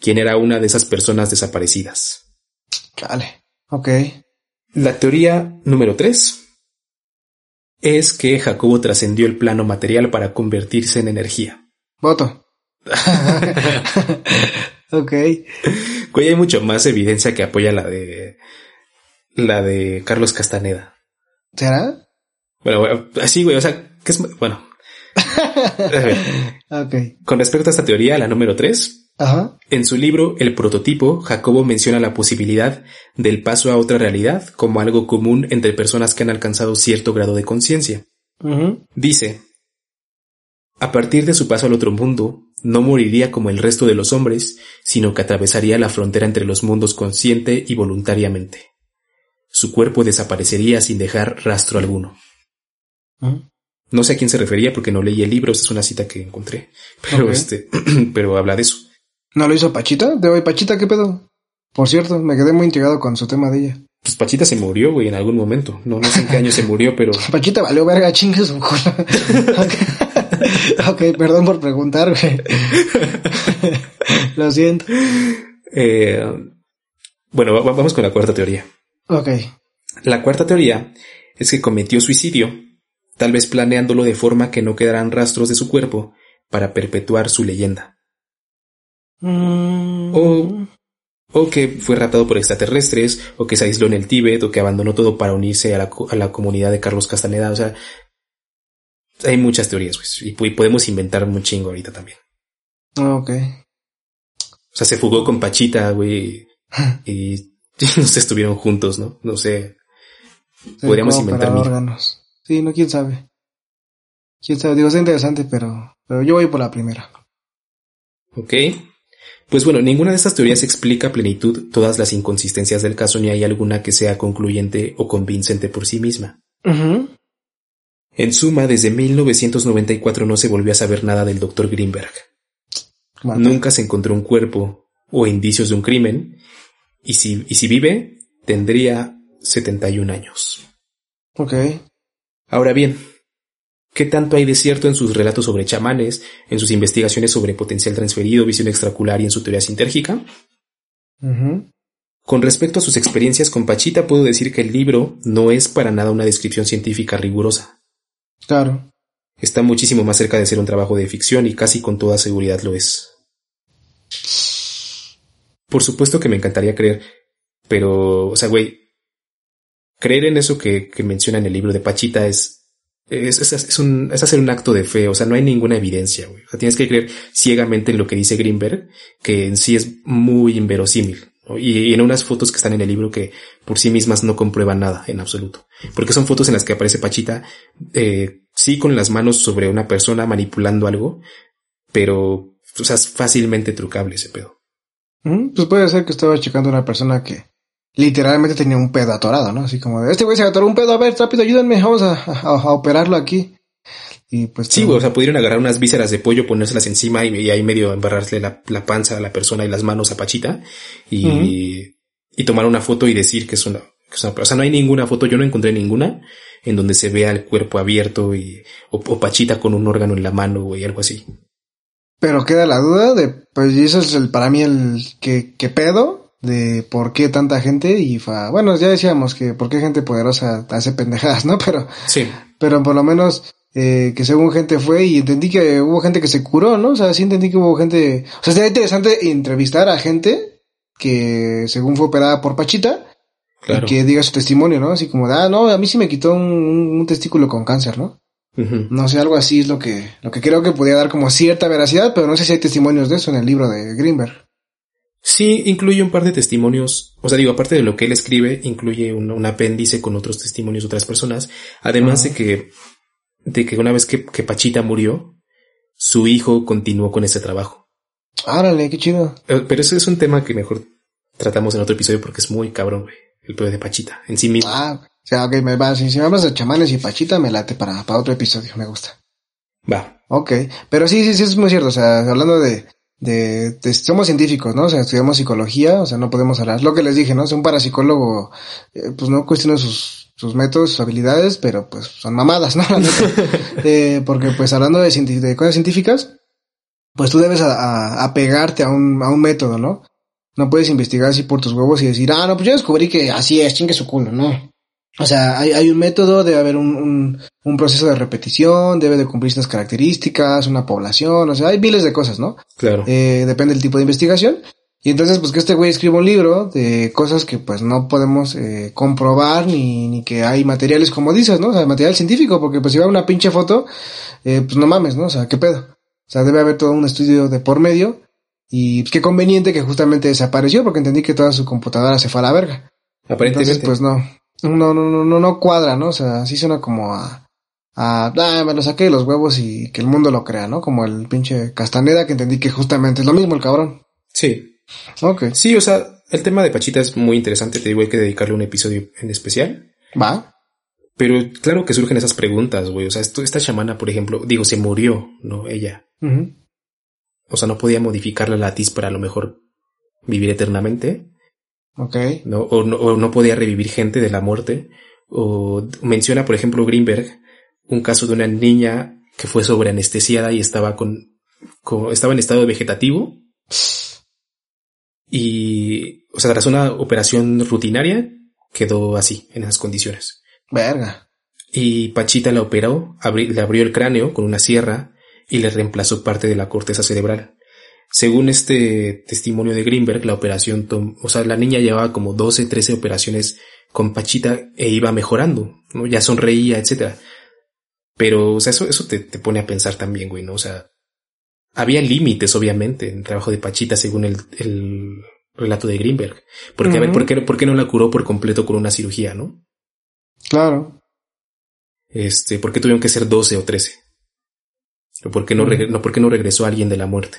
quien era una de esas personas desaparecidas. Vale, ok. La teoría número 3 es que Jacobo trascendió el plano material para convertirse en energía. Voto. ok. Güey, hay mucho más evidencia que apoya la de la de Carlos Castaneda. ¿Será? Bueno, así, güey, o sea, que es bueno. ok. Con respecto a esta teoría, la número 3, Ajá. En su libro El prototipo, Jacobo menciona la posibilidad del paso a otra realidad como algo común entre personas que han alcanzado cierto grado de conciencia. Dice, a partir de su paso al otro mundo, no moriría como el resto de los hombres, sino que atravesaría la frontera entre los mundos consciente y voluntariamente. Su cuerpo desaparecería sin dejar rastro alguno. No sé a quién se refería porque no leí el libro, es una cita que encontré, pero este, pero habla de eso. ¿No lo hizo Pachita? De hoy, Pachita, ¿qué pedo? Por cierto, me quedé muy intrigado con su tema de ella. Pues Pachita se murió, güey, en algún momento. No, no sé en qué año se murió, pero. Pachita valió verga, chingue su culo. ok, perdón por preguntar, güey. Lo siento. Eh, bueno, vamos con la cuarta teoría. Ok. La cuarta teoría es que cometió suicidio, tal vez planeándolo de forma que no quedaran rastros de su cuerpo para perpetuar su leyenda. Mm. O, o que fue raptado por extraterrestres, o que se aisló en el Tíbet, o que abandonó todo para unirse a la, a la comunidad de Carlos Castaneda. O sea, hay muchas teorías, pues, y podemos inventar un chingo ahorita también. Ok. O sea, se fugó con Pachita, güey, y no se estuvieron juntos, ¿no? No sé. Podríamos inventar órganos. Sí, no, quién sabe. Quién sabe, digo, es interesante, pero, pero yo voy por la primera. Ok. Pues bueno, ninguna de estas teorías explica a plenitud todas las inconsistencias del caso ni hay alguna que sea concluyente o convincente por sí misma. En suma, desde 1994 no se volvió a saber nada del Dr. Greenberg. Nunca se encontró un cuerpo o indicios de un crimen, y si, y si vive, tendría 71 años. Ok. Ahora bien, ¿Qué tanto hay de cierto en sus relatos sobre chamanes, en sus investigaciones sobre potencial transferido, visión extracular y en su teoría sintérgica? Con respecto a sus experiencias con Pachita, puedo decir que el libro no es para nada una descripción científica rigurosa. Claro. Está muchísimo más cerca de ser un trabajo de ficción y casi con toda seguridad lo es. Por supuesto que me encantaría creer, pero, o sea, güey, creer en eso que, que menciona en el libro de Pachita es es, es, es, un, es hacer un acto de fe, o sea, no hay ninguna evidencia, güey. O sea, tienes que creer ciegamente en lo que dice Greenberg, que en sí es muy inverosímil. Y, en unas fotos que están en el libro que por sí mismas no comprueban nada en absoluto. Porque son fotos en las que aparece Pachita, eh, sí con las manos sobre una persona manipulando algo, pero, o sea, es fácilmente trucable ese pedo. Pues puede ser que estaba checando a una persona que literalmente tenía un pedo atorado, ¿no? Así como, este güey se atoró un pedo, a ver, rápido, ayúdenme, vamos a, operarlo aquí. Y pues. Sí, o sea, pudieron agarrar unas vísceras de pollo, ponérselas encima y, ahí medio embarrarle la, panza a la persona y las manos a Pachita y, y tomar una foto y decir que es una, o sea, no hay ninguna foto, yo no encontré ninguna en donde se vea el cuerpo abierto y, o, Pachita con un órgano en la mano, o algo así. Pero queda la duda de, pues, eso es el, para mí el, que, que pedo? De por qué tanta gente y fa, bueno, ya decíamos que por qué gente poderosa hace pendejadas, ¿no? Pero, sí. pero por lo menos eh, que según gente fue y entendí que hubo gente que se curó, ¿no? O sea, sí entendí que hubo gente, o sea, sería interesante entrevistar a gente que según fue operada por Pachita y que diga su testimonio, ¿no? Así como, ah, no, a mí sí me quitó un, testículo con cáncer, ¿no? No sé, algo así es lo que, lo que creo que podría dar como cierta veracidad, pero no sé si hay testimonios de eso en el libro de Greenberg. Sí, incluye un par de testimonios, o sea, digo, aparte de lo que él escribe, incluye un, apéndice con otros testimonios de otras personas, además de que, de que una vez que, que Pachita murió, su hijo continuó con ese trabajo. Árale, qué chido. Eh, pero eso es un tema que mejor tratamos en otro episodio porque es muy cabrón, güey. El poder de Pachita en sí mismo. Ah, o sea, ok, me va. Si, me hablas de chamanes y Pachita, me late para, para otro episodio, me gusta. Va. Ok, pero sí, sí, sí, es muy cierto. O sea, hablando de, de, somos científicos, ¿no? O sea, estudiamos psicología, o sea, no podemos hablar. Lo que les dije, ¿no? Es un parapsicólogo, eh, pues no cuestiona sus, sus métodos, sus habilidades, pero pues son mamadas, ¿no? eh, porque pues hablando de, de cosas científicas, pues tú debes apegarte a, un, a un método, ¿no? No puedes investigar así por tus huevos y decir, ah, no, pues yo descubrí que así es, chingue su culo, no. O sea, hay, hay un método, debe haber un, un, un, proceso de repetición, debe de cumplir ciertas características, una población, o sea, hay miles de cosas, ¿no? Claro. Eh, depende del tipo de investigación. Y entonces, pues que este güey escriba un libro de cosas que pues no podemos eh, comprobar ni, ni que hay materiales como dices, ¿no? O sea, material científico, porque pues si va una pinche foto, eh, pues no mames, ¿no? O sea, ¿qué pedo? O sea, debe haber todo un estudio de por medio. Y pues, qué conveniente que justamente desapareció porque entendí que toda su computadora se fue a la verga. Aparentemente. Entonces, pues no. No, no, no, no, no cuadra, ¿no? O sea, sí suena como a, a, ah, me lo saqué de los huevos y que el mundo lo crea, ¿no? Como el pinche Castaneda que entendí que justamente es lo mismo el cabrón. Sí. Ok. Sí, o sea, el tema de Pachita es muy interesante, te digo, hay que dedicarle un episodio en especial. Va. Pero claro que surgen esas preguntas, güey. O sea, esto, esta chamana, por ejemplo, digo, se murió, ¿no? Ella. O sea, no podía modificar la latiz para a lo mejor vivir eternamente. Ok. ¿no? O, no, o no podía revivir gente de la muerte. O menciona, por ejemplo, Greenberg, un caso de una niña que fue sobreanestesiada y estaba con, con estaba en estado vegetativo. Y, o sea, tras una operación rutinaria, quedó así, en esas condiciones. Verga. Y Pachita la operó, le abrió el cráneo con una sierra y le reemplazó parte de la corteza cerebral. Según este testimonio de Greenberg, la operación, o sea, la niña llevaba como 12, 13 operaciones con Pachita e iba mejorando, ¿no? Ya sonreía, etcétera. Pero, o sea, eso, eso te, te, pone a pensar también, güey, ¿no? O sea, había límites, obviamente, en el trabajo de Pachita según el, el relato de Greenberg. Porque, a ver, ¿por qué, ¿por qué no la curó por completo con una cirugía, no? Claro. Este, ¿por qué tuvieron que ser 12 o 13? ¿Por qué no, no, ¿por qué no regresó alguien de la muerte?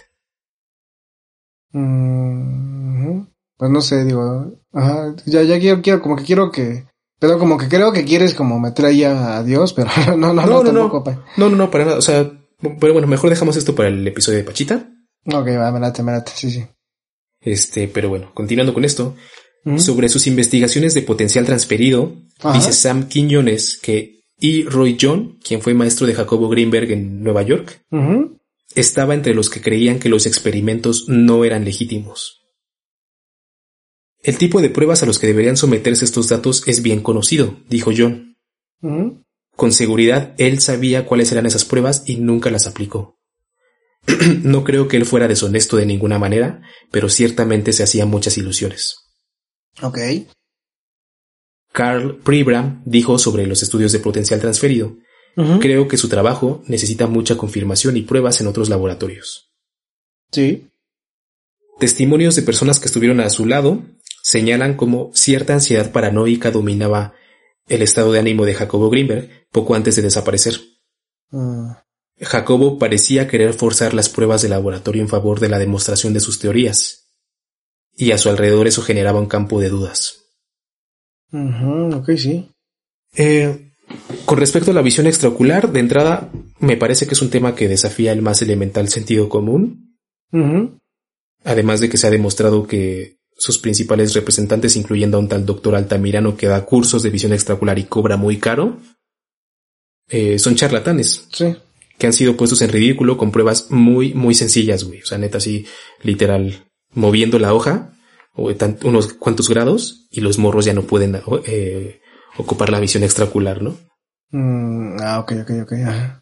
Mm, pues no sé, digo, ajá, ya, ya quiero, quiero, como que quiero que, pero como que creo que quieres como meter ahí a, Dios, pero no, no, no, no, tampoco, no, no, no, no, para nada, o sea, pero bueno, mejor dejamos esto para el episodio de Pachita. Ok, va, me late, me late, sí, sí. Este, pero bueno, continuando con esto, sobre sus investigaciones de potencial transferido, dice Sam Quiñones que E. Roy John, quien fue maestro de Jacobo Greenberg en Nueva York, estaba entre los que creían que los experimentos no eran legítimos. El tipo de pruebas a los que deberían someterse estos datos es bien conocido, dijo John. Con seguridad él sabía cuáles eran esas pruebas y nunca las aplicó. no creo que él fuera deshonesto de ninguna manera, pero ciertamente se hacían muchas ilusiones. Ok. Carl Pribram dijo sobre los estudios de potencial transferido, creo que su trabajo necesita mucha confirmación y pruebas en otros laboratorios. Sí. Testimonios de personas que estuvieron a su lado señalan cómo cierta ansiedad paranoica dominaba el estado de ánimo de Jacobo Greenberg poco antes de desaparecer. Ah. Jacobo parecía querer forzar las pruebas de laboratorio en favor de la demostración de sus teorías, y a su alrededor eso generaba un campo de dudas. ok, sí. Eh, con respecto a la visión extraocular, de entrada, me parece que es un tema que desafía el más elemental sentido común. Además de que se ha demostrado que sus principales representantes, incluyendo a un tal doctor Altamirano que da cursos de visión extraocular y cobra muy caro, eh, son charlatanes. Sí. Que han sido puestos en ridículo con pruebas muy, muy sencillas, güey. O sea, neta, así, literal, moviendo la hoja o unos cuantos grados y los morros ya no pueden eh, ocupar la visión extraocular, ¿no? Mm, ah, ok, ok, ok.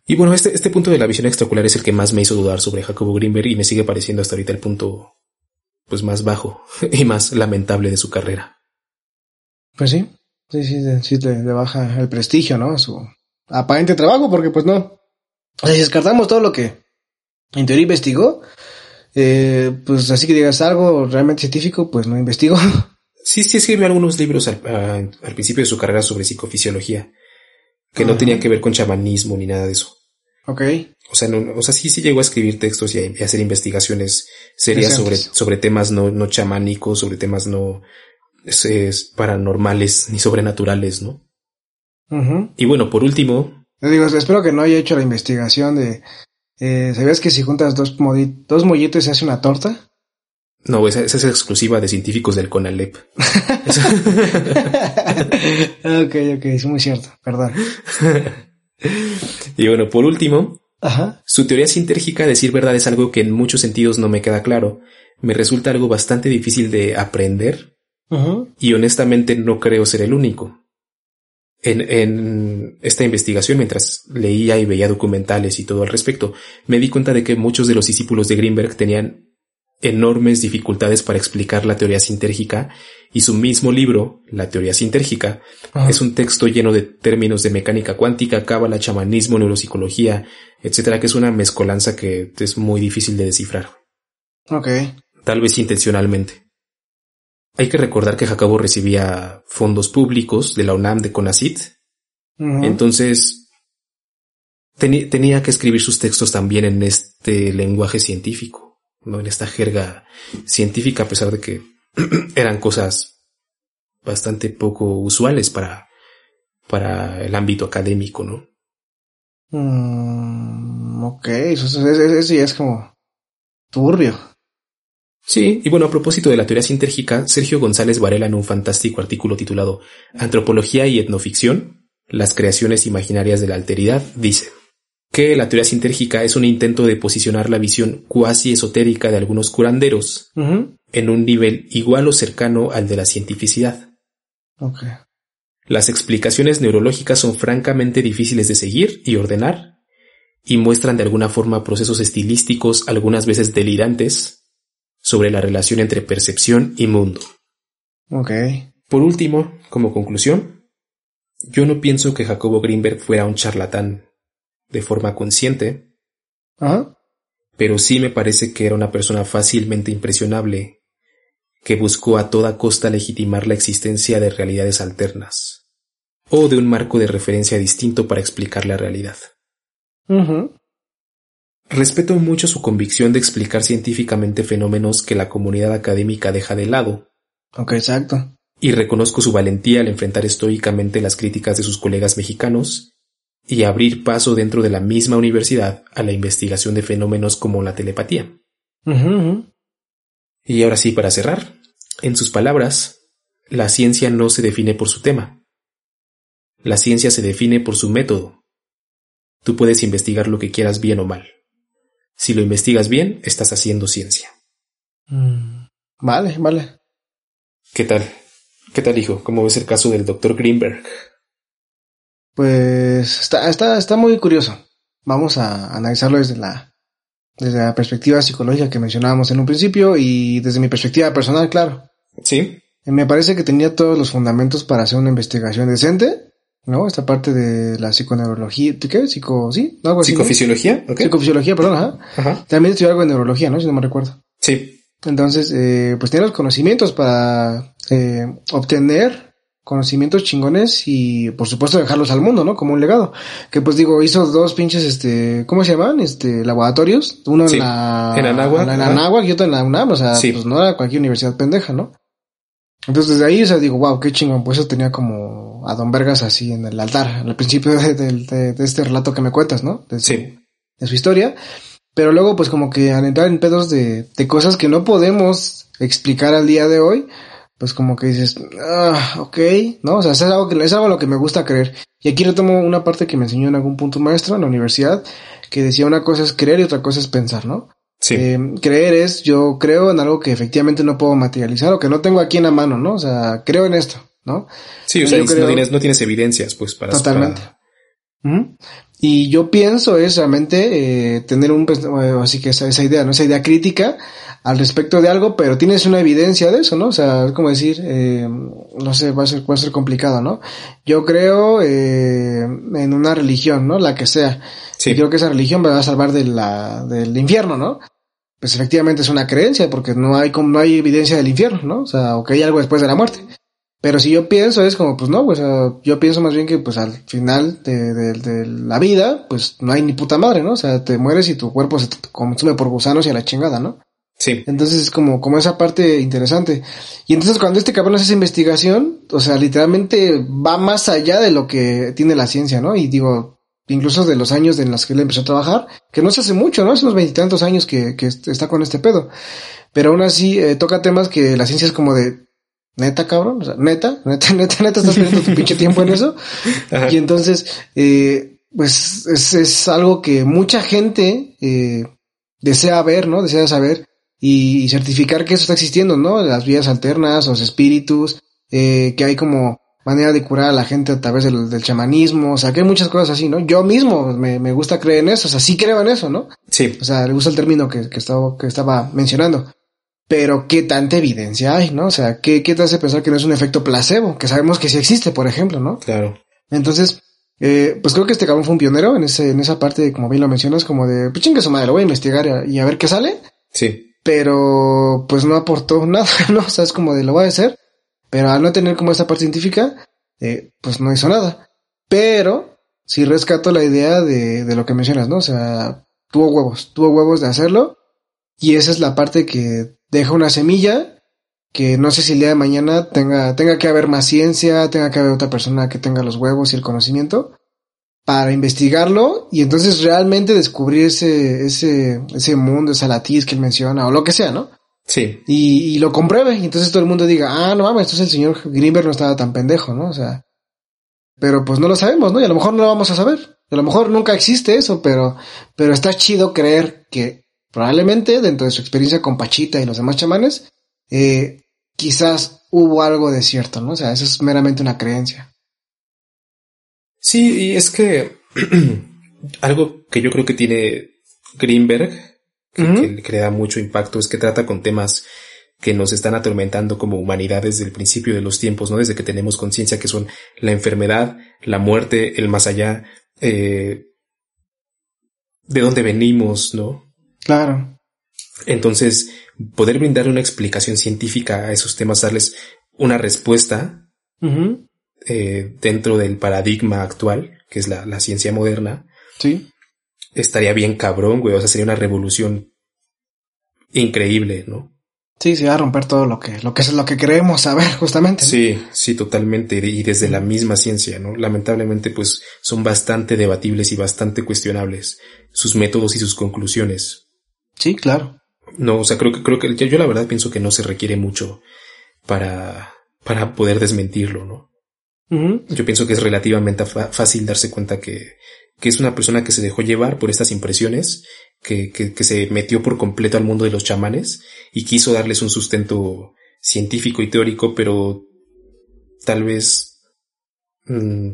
Y bueno, este, este punto de la visión extraocular es el que más me hizo dudar sobre Jacobo Greenberg y me sigue pareciendo hasta ahorita el punto pues más bajo y más lamentable de su carrera. Pues sí, sí, sí, sí le, baja el prestigio, ¿no? Su aparente trabajo, porque pues no. O sea, si descartamos todo lo que en teoría investigó, eh, pues así que digas algo realmente científico, pues no investigó. Sí, sí escribió algunos libros al, al principio de su carrera sobre psicofisiología, que no tenían que ver con chamanismo ni nada de eso. Ok. O sea, no, o sea, sí, sí llegó a escribir textos y a, hacer investigaciones serias sobre, sobre temas no, no chamánicos, sobre temas no es, paranormales ni sobrenaturales, ¿no? Y bueno, por último. digo, espero que no haya hecho la investigación de. Eh, ¿Sabías que si juntas dos, dos molletes se hace una torta? No, esa, es exclusiva de científicos del CONALEP. ok, ok, es muy cierto, perdón. y bueno, por último, su teoría sintérgica, decir verdad, es algo que en muchos sentidos no me queda claro. Me resulta algo bastante difícil de aprender y honestamente no creo ser el único. En, en, esta investigación, mientras leía y veía documentales y todo al respecto, me di cuenta de que muchos de los discípulos de Greenberg tenían enormes dificultades para explicar la teoría sintérgica y su mismo libro, La teoría sintérgica, es un texto lleno de términos de mecánica cuántica, cábala, chamanismo, neuropsicología, etcétera, que es una mezcolanza que es muy difícil de descifrar. Ok. Tal vez intencionalmente. Hay que recordar que Jacobo recibía fondos públicos de la UNAM de CONACIT. Entonces, tenía que escribir sus textos también en este lenguaje científico ¿no? En esta jerga científica, a pesar de que eran cosas bastante poco usuales para, para el ámbito académico, ¿no? Mm, ok, eso, ya es como turbio. Sí, y bueno, a propósito de la teoría sintérgica, Sergio González Varela en un fantástico artículo titulado Antropología y etnoficción, las creaciones imaginarias de la alteridad, dice que la teoría sintérgica es un intento de posicionar la visión cuasi esotérica de algunos curanderos en un nivel igual o cercano al de la cientificidad. Las explicaciones neurológicas son francamente difíciles de seguir y ordenar, y muestran de alguna forma procesos estilísticos algunas veces delirantes sobre la relación entre percepción y mundo. Por último, como conclusión, yo no pienso que Jacobo Greenberg fuera un charlatán de forma consciente. Pero sí me parece que era una persona fácilmente impresionable, que buscó a toda costa legitimar la existencia de realidades alternas, o de un marco de referencia distinto para explicar la realidad. Respeto mucho su convicción de explicar científicamente fenómenos que la comunidad académica deja de lado. Ok, exacto. Y reconozco su valentía al enfrentar estoicamente las críticas de sus colegas mexicanos y abrir paso dentro de la misma universidad a la investigación de fenómenos como la telepatía. Y ahora sí, para cerrar, en sus palabras, la ciencia no se define por su tema. La ciencia se define por su método. Tú puedes investigar lo que quieras bien o mal. Si lo investigas bien, estás haciendo ciencia. Mm, vale, vale. ¿Qué tal? ¿Qué tal, hijo? ¿Cómo ves el caso del doctor Greenberg? Pues está, está, está muy curioso. Vamos a analizarlo desde la, desde la perspectiva psicológica que mencionábamos en un principio y desde mi perspectiva personal, claro. Sí. Me parece que tenía todos los fundamentos para hacer una investigación decente, ¿no? Esta parte de la psiconeurología, ¿qué? Psico, sí, ¿No? Psicofisiología, Psicofisiología, perdón, ajá. También estudió algo de neurología, ¿no? Si no me recuerdo. Sí. Entonces, eh, pues tiene los conocimientos para eh, obtener conocimientos chingones y por supuesto dejarlos al mundo, ¿no? Como un legado. Que pues digo, hizo dos pinches, este, ¿cómo se llaman? Este, laboratorios. Uno en la... En Anáhuac. En, Anáhuac y otro en la UNAM, o sea, pues no era cualquier universidad pendeja, ¿no? Entonces desde ahí, o sea, digo, wow, qué chingón, pues eso tenía como a Don Vergas así en el altar, al principio de, este relato que me cuentas, ¿no? De su, de su historia. Pero luego, pues como que al entrar en pedos de, de cosas que no podemos explicar al día de hoy, pues como que dices, ah, ok, ¿no? O sea, es algo, que, es algo a lo que me gusta creer. Y aquí retomo una parte que me enseñó en algún punto maestro en la universidad, que decía una cosa es creer y otra cosa es pensar, ¿no? Sí. Eh, creer es, yo creo en algo que efectivamente no puedo materializar o que no tengo aquí en la mano, ¿no? O sea, creo en esto, ¿no? Sí, o sea, no, tienes, no tienes evidencias, pues, para... Totalmente. Y yo pienso es realmente eh, tener un, pues, así que esa, esa idea, ¿no? Esa idea crítica al respecto de algo, pero tienes una evidencia de eso, ¿no? O sea, es como decir, eh, no sé, va a ser, va a ser complicado, ¿no? Yo creo eh, en una religión, ¿no? La que sea. Sí. Y creo que esa religión me va a salvar de la, del infierno, ¿no? Pues efectivamente es una creencia, porque no hay, no hay evidencia del infierno, ¿no? O sea, o que hay algo después de la muerte. Pero si yo pienso es como, pues no, pues yo pienso más bien que pues al final de, de, la vida, pues no hay ni puta madre, ¿no? O sea, te mueres y tu cuerpo se consume por gusanos y a la chingada, ¿no? Sí. Entonces es como, como esa parte interesante. Y entonces cuando este cabrón hace esa investigación, o sea, literalmente va más allá de lo que tiene la ciencia, ¿no? Y digo, incluso de los años en los que él empezó a trabajar, que no se hace mucho, ¿no? Hace unos veintitantos años que, que está con este pedo. Pero aún así eh, toca temas que la ciencia es como de, neta, cabrón, o sea, neta, neta, neta, neta, estás perdiendo tu pinche tiempo en eso. Y entonces, eh, pues es, es, algo que mucha gente eh, desea ver, ¿no? Desea saber y, certificar que eso está existiendo, ¿no? Las vías alternas, los espíritus, eh, que hay como manera de curar a la gente a través del, del, chamanismo, o sea, que hay muchas cosas así, ¿no? Yo mismo me, me gusta creer en eso, o sea, sí creo en eso, ¿no? Sí. O sea, le gusta el término que, que, estaba, que estaba mencionando pero qué tanta evidencia hay, ¿no? O sea, ¿qué, ¿qué te hace pensar que no es un efecto placebo? Que sabemos que sí existe, por ejemplo, ¿no? Claro. Entonces, eh, pues creo que este cabrón fue un pionero en ese, en esa parte, como bien lo mencionas, como de, pues chingue su madre, lo voy a investigar y a ver qué sale. Sí. Pero, pues no aportó nada, ¿no? O sea, es como de, lo voy a hacer, pero al no tener como esta parte científica, eh, pues no hizo nada. Pero, sí rescato la idea de, de lo que mencionas, ¿no? O sea, tuvo huevos, tuvo huevos de hacerlo. Y esa es la parte que deja una semilla que no sé si el día de mañana tenga, tenga que haber más ciencia, tenga que haber otra persona que tenga los huevos y el conocimiento para investigarlo y entonces realmente descubrir ese, ese, ese mundo, esa latiz que él menciona o lo que sea, ¿no? Sí. Y, y lo compruebe y entonces todo el mundo diga, ah, no mames, entonces el señor Greenberg no estaba tan pendejo, ¿no? O sea, pero pues no lo sabemos, ¿no? Y a lo mejor no lo vamos a saber. A lo mejor nunca existe eso, pero, pero está chido creer que Probablemente dentro de su experiencia con Pachita y los demás chamanes, eh, quizás hubo algo de cierto, ¿no? O sea, eso es meramente una creencia. Sí, y es que algo que yo creo que tiene Greenberg, que, le da mucho impacto, es que trata con temas que nos están atormentando como humanidad desde el principio de los tiempos, ¿no? Desde que tenemos conciencia que son la enfermedad, la muerte, el más allá, eh, de dónde venimos, ¿no? Claro. Entonces, poder brindar una explicación científica a esos temas, darles una respuesta eh, dentro del paradigma actual, que es la, la, ciencia moderna. Sí. Estaría bien cabrón, güey. O sea, sería una revolución increíble, ¿no? Sí, se va a romper todo lo que, lo que es lo que queremos saber, justamente. Sí, sí, totalmente. Y desde la misma ciencia, ¿no? Lamentablemente, pues, son bastante debatibles y bastante cuestionables sus métodos y sus conclusiones. Sí, claro. No, o sea, creo que, creo que yo, la verdad pienso que no se requiere mucho para, para poder desmentirlo, ¿no? Yo pienso que es relativamente fácil darse cuenta que, que es una persona que se dejó llevar por estas impresiones, que, que, que, se metió por completo al mundo de los chamanes y quiso darles un sustento científico y teórico, pero tal vez mmm,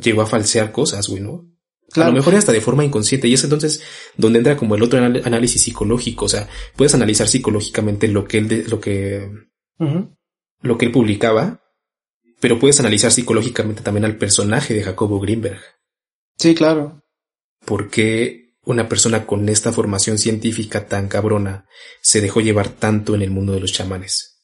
llegó a falsear cosas, güey, ¿no? A lo mejor hasta de forma inconsciente. Y es entonces donde entra como el otro análisis psicológico. O sea, puedes analizar psicológicamente lo que él, lo que, lo que él publicaba, pero puedes analizar psicológicamente también al personaje de Jacobo Greenberg. Sí, claro. ¿Por qué una persona con esta formación científica tan cabrona se dejó llevar tanto en el mundo de los chamanes?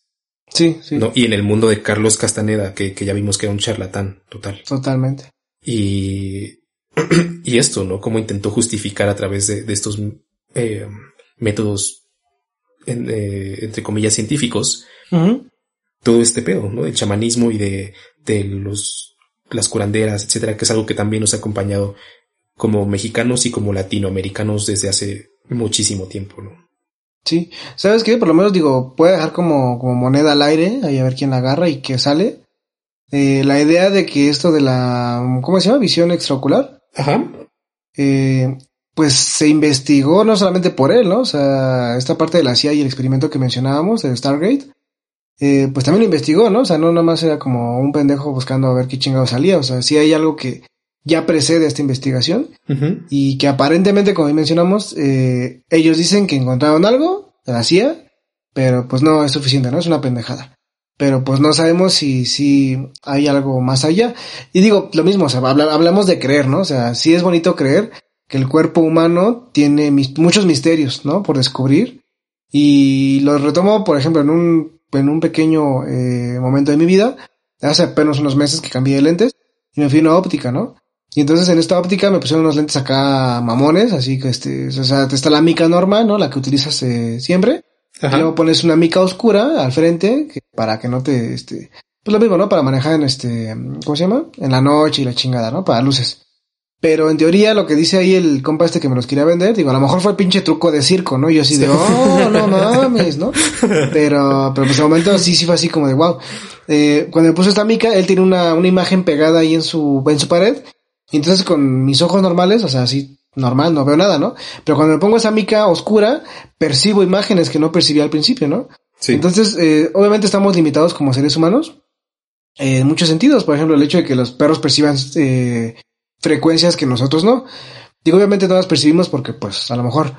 Sí, sí. ¿No? Y en el mundo de Carlos Castaneda, que, que ya vimos que era un charlatán total. Totalmente. Y y esto, ¿no? Cómo intentó justificar a través de, estos eh, métodos, eh, entre comillas, científicos, todo este pedo, ¿no? Del chamanismo y de, de los, las curanderas, etcétera, que es algo que también nos ha acompañado como mexicanos y como latinoamericanos desde hace muchísimo tiempo, ¿no? Sí, ¿sabes qué? Por lo menos digo, puede dejar como, como moneda al aire, ahí a ver quién la agarra y qué sale. Eh, la idea de que esto de la, ¿cómo se llama? Visión extraocular. Ajá. Eh, pues se investigó no solamente por él, ¿no? O sea, esta parte de la CIA y el experimento que mencionábamos, el Stargate, eh, pues también lo investigó, ¿no? O sea, no nada más era como un pendejo buscando a ver qué chingado salía, o sea, sí hay algo que ya precede a esta investigación y que aparentemente, como mencionamos, eh, ellos dicen que encontraron algo la CIA, pero pues no es suficiente, ¿no? Es una pendejada. Pero pues no sabemos si, si hay algo más allá. Y digo, lo mismo, o sea, hablamos de creer, ¿no? O sea, sí es bonito creer que el cuerpo humano tiene muchos misterios, ¿no? Por descubrir. Y lo retomo, por ejemplo, en un, en un pequeño eh, momento de mi vida, hace apenas unos meses que cambié de lentes y me fui a una óptica, ¿no? Y entonces en esta óptica me pusieron unos lentes acá mamones, así que este, o sea, está la mica normal, ¿no? La que utilizas eh, siempre. Y luego pones una mica oscura al frente, que, para que no te, este, pues lo mismo, ¿no? Para manejar en este, ¿cómo se llama? En la noche y la chingada, ¿no? Para luces. Pero en teoría lo que dice ahí el compa este que me los quería vender, digo, a lo mejor fue el pinche truco de circo, ¿no? yo así de, oh, no mames, ¿no? Pero, pero pues de momento sí, sí fue así como de, wow. Eh, cuando me puso esta mica, él tiene una, una imagen pegada ahí en su, en su pared y entonces con mis ojos normales, o sea, así normal, no veo nada, ¿no? Pero cuando me pongo esa mica oscura, percibo imágenes que no percibía al principio, ¿no? Sí. Entonces, eh, obviamente estamos limitados como seres humanos eh, en muchos sentidos. Por ejemplo, el hecho de que los perros perciban eh, frecuencias que nosotros no. Digo, obviamente no las percibimos porque, pues, a lo mejor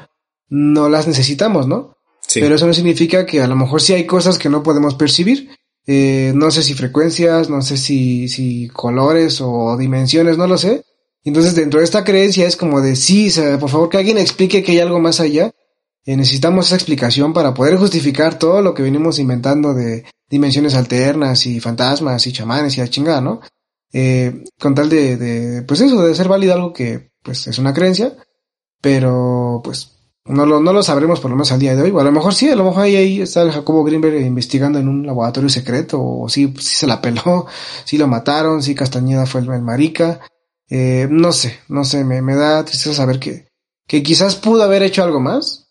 no las necesitamos, ¿no? Sí. Pero eso no significa que a lo mejor sí hay cosas que no podemos percibir eh, no sé si frecuencias, no sé si, si colores o dimensiones, no lo sé. Entonces dentro de esta creencia es como de sí, por favor que alguien explique que hay algo más allá. Eh, necesitamos esa explicación para poder justificar todo lo que venimos inventando de dimensiones alternas y fantasmas y chamanes y la chingada, ¿no? Eh, con tal de, de, pues eso, de ser válido algo que, pues es una creencia, pero, pues, no lo, no lo sabremos por lo menos al día de hoy. O a lo mejor sí, a lo mejor ahí, ahí está el Jacobo Greenberg investigando en un laboratorio secreto, o sí, sí se la peló, sí lo mataron, sí Castañeda fue el, marica. Eh, no sé, no sé, me, me da tristeza saber que, que quizás pudo haber hecho algo más,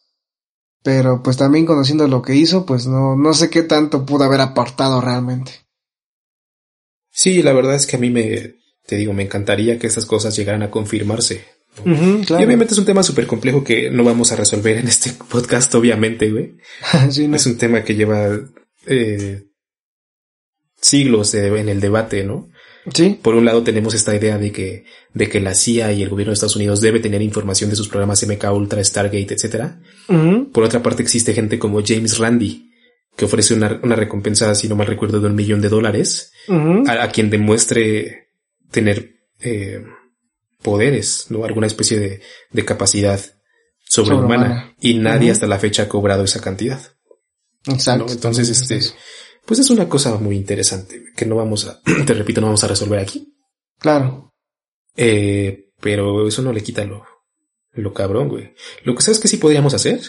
pero pues también conociendo lo que hizo, pues no, no sé qué tanto pudo haber aportado realmente. Sí, la verdad es que a mí me, te digo, me encantaría que estas cosas llegaran a confirmarse. Y obviamente es un tema súper complejo que no vamos a resolver en este podcast, obviamente, güey. Es un tema que lleva eh, siglos en el debate, ¿no? Sí. Por un lado tenemos esta idea de que, de que la CIA y el gobierno de Estados Unidos debe tener información de sus programas MK Ultra, Stargate, etc. Por otra parte existe gente como James Randi, que ofrece una, una recompensa, si no mal recuerdo, de un millón de dólares a, quien demuestre tener eh, poderes, ¿no? Alguna especie de, de capacidad sobrehumana. Y nadie hasta la fecha ha cobrado esa cantidad. Exacto. Entonces, este, pues es una cosa muy interesante que no vamos a, te repito, no vamos a resolver aquí. Claro. Eh, pero eso no le quita lo, lo cabrón, güey. Lo que sabes que sí podríamos hacer.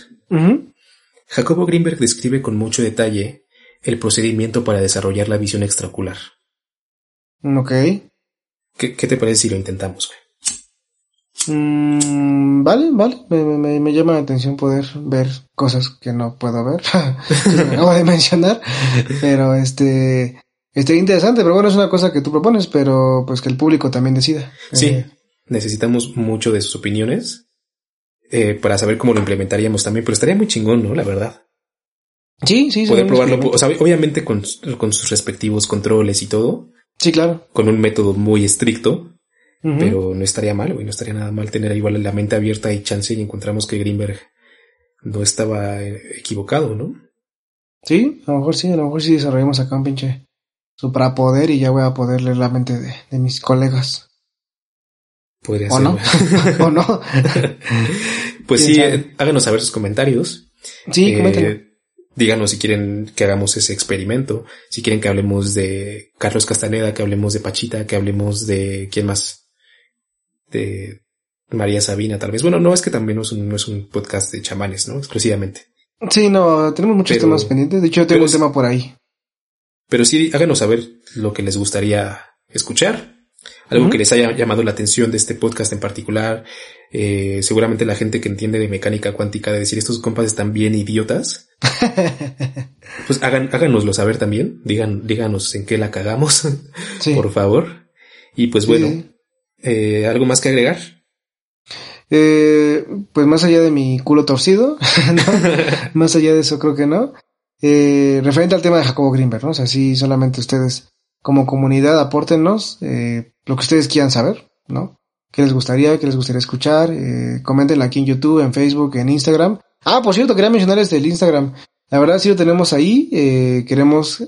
Jacobo Greenberg describe con mucho detalle el procedimiento para desarrollar la visión extraocular. Ok. ¿Qué, qué te parece si lo intentamos, güey? Mm, vale, vale. Me, me, llama la atención poder ver cosas que no puedo ver. que acabo de mencionar. Pero este. Este interesante, pero bueno, es una cosa que tú propones, pero pues que el público también decida. Sí, eh, necesitamos mucho de sus opiniones eh, para saber cómo lo implementaríamos también, pero estaría muy chingón, ¿no? La verdad. Sí, sí, Poder probarlo, o sea, obviamente con, con sus respectivos controles y todo. Sí, claro. Con un método muy estricto, pero no estaría mal, güey, no estaría nada mal tener igual la mente abierta y chance y encontramos que Greenberg no estaba eh, equivocado, ¿no? Sí, a lo mejor sí, a lo mejor sí desarrollamos acá un pinche suprapoder y ya voy a poder leer la mente de, mis colegas. Podría ¿O ser. No? ¿O no? pues sí, háganos saber sus comentarios. Sí, eh, Díganos si quieren que hagamos ese experimento, si quieren que hablemos de Carlos Castaneda, que hablemos de Pachita, que hablemos de quién más de María Sabina, tal vez. Bueno, no es que también no es un, no es un podcast de chamanes, ¿no? Exclusivamente. Sí, no, tenemos muchos temas pendientes. De hecho, yo tengo un tema por ahí. Pero sí, háganos saber lo que les gustaría escuchar. Algo que les haya llamado la atención de este podcast en particular. Eh, seguramente la gente que entiende de mecánica cuántica de decir estos compas están bien idiotas. pues hagan, háganoslo saber también. Digan, díganos en qué la cagamos. por favor. Y pues bueno, eh, ¿Algo más que agregar? Eh, pues más allá de mi culo torcido, más allá de eso creo que no. Referente al tema de Jacobo Greenberg, ¿no? O sea, sí, solamente ustedes como comunidad apórtenos eh, lo que ustedes quieran saber, ¿no? ¿Qué les gustaría? ¿Qué les gustaría escuchar? Eh, comenten aquí en YouTube, en Facebook, en Instagram. Ah, por cierto, quería mencionarles el Instagram. La verdad sí lo tenemos ahí. Eh, queremos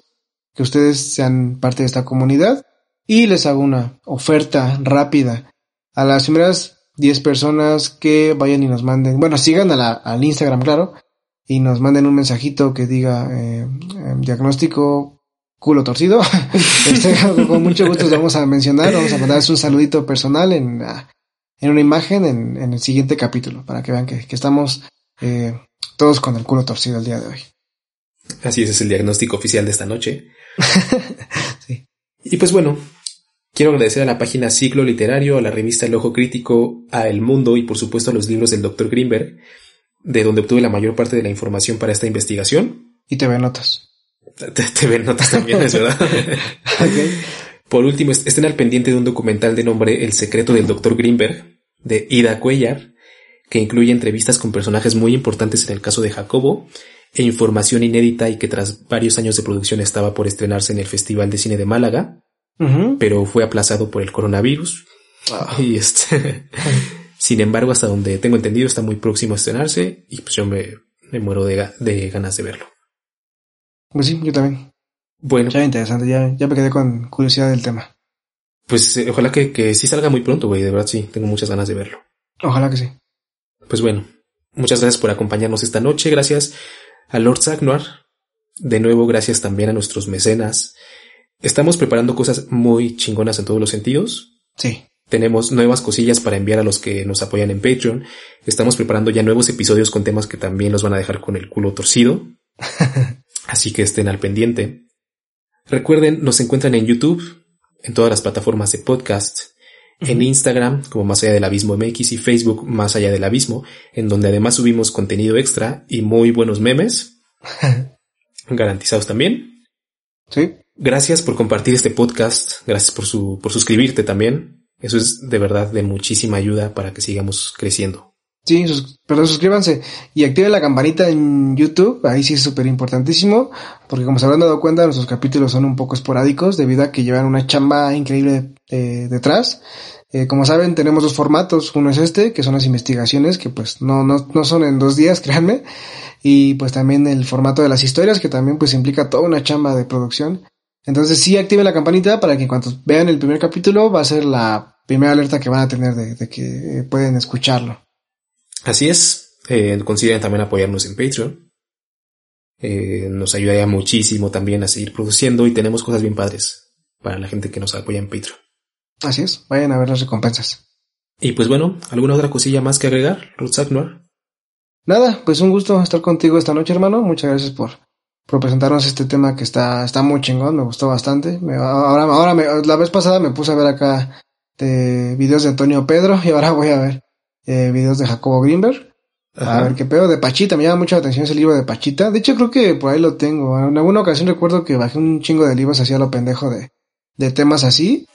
que ustedes sean parte de esta comunidad y les hago una oferta rápida a las primeras 10 personas que vayan y nos manden, bueno, sigan al Instagram, claro, y nos manden un mensajito que diga eh, em, diagnóstico culo torcido. este, con mucho gusto les vamos a mencionar, vamos a mandarles un saludito personal en, ah, en una imagen en, en, el siguiente capítulo para que vean que, que estamos eh, todos con el culo torcido el día de hoy. Así es, es el diagnóstico oficial de esta noche. sí. Y pues bueno, quiero agradecer a la página Ciclo Literario, a la revista El Ojo Crítico, a El Mundo y por supuesto a los libros del Dr. Greenberg, de donde obtuve la mayor parte de la información para esta investigación. Y TV Notas. TV Notas también, es verdad. Por último, estén al pendiente de un documental de nombre El secreto del Dr. Greenberg, de Ida Cuellar, que incluye entrevistas con personajes muy importantes en el caso de Jacobo, e información inédita y que tras varios años de producción estaba por estrenarse en el Festival de Cine de Málaga, pero fue aplazado por el coronavirus. Ah. Y este, sin embargo, hasta donde tengo entendido, está muy próximo a estrenarse y pues yo me, me muero de, de, ganas de verlo. Pues sí, yo también. Bueno. Ya interesante, ya, ya me quedé con curiosidad del tema. Pues eh, ojalá que, que sí salga muy pronto, güey, de verdad sí, tengo muchas ganas de verlo. Ojalá que sí. Pues bueno, muchas gracias por acompañarnos esta noche, gracias a Lord Sagnoir, de nuevo gracias también a nuestros mecenas. Estamos preparando cosas muy chingonas en todos los sentidos. Sí. Tenemos nuevas cosillas para enviar a los que nos apoyan en Patreon. Estamos preparando ya nuevos episodios con temas que también los van a dejar con el culo torcido. Así que estén al pendiente. Recuerden, nos encuentran en YouTube, en todas las plataformas de podcast, en Instagram como Más allá del abismo MX y Facebook Más allá del abismo, en donde además subimos contenido extra y muy buenos memes, garantizados también. Sí. Gracias por compartir este podcast, gracias por su, por suscribirte también. Eso es de verdad de muchísima ayuda para que sigamos creciendo. Sí, pero suscríbanse y activen la campanita en YouTube, ahí sí es súper importantísimo, porque como se habrán dado cuenta, nuestros capítulos son un poco esporádicos debido a que llevan una chamba increíble eh, detrás. Eh, como saben, tenemos dos formatos, uno es este, que son las investigaciones, que pues no, no, no son en dos días, créanme, y pues también el formato de las historias, que también pues implica toda una chamba de producción. Entonces sí activen la campanita para que cuando vean el primer capítulo va a ser la primera alerta que van a tener de, de que pueden escucharlo. Así es, eh, consideren también apoyarnos en Patreon. Eh, nos ayudaría muchísimo también a seguir produciendo y tenemos cosas bien padres para la gente que nos apoya en Patreon. Así es, vayan a ver las recompensas. Y pues bueno, ¿alguna otra cosilla más que agregar, Ruth Noir? Nada, pues un gusto estar contigo esta noche, hermano. Muchas gracias por, por presentarnos este tema que está, está muy chingón, me gustó bastante. ahora, ahora la vez pasada me puse a ver acá de videos de Antonio Pedro y ahora voy a ver eh, videos de Jacobo Greenberg. A ver qué pedo, de Pachita, me llama mucho la atención ese libro de Pachita. De hecho, creo que por ahí lo tengo. En alguna ocasión recuerdo que bajé un chingo de libros hacia lo pendejo de, de temas así.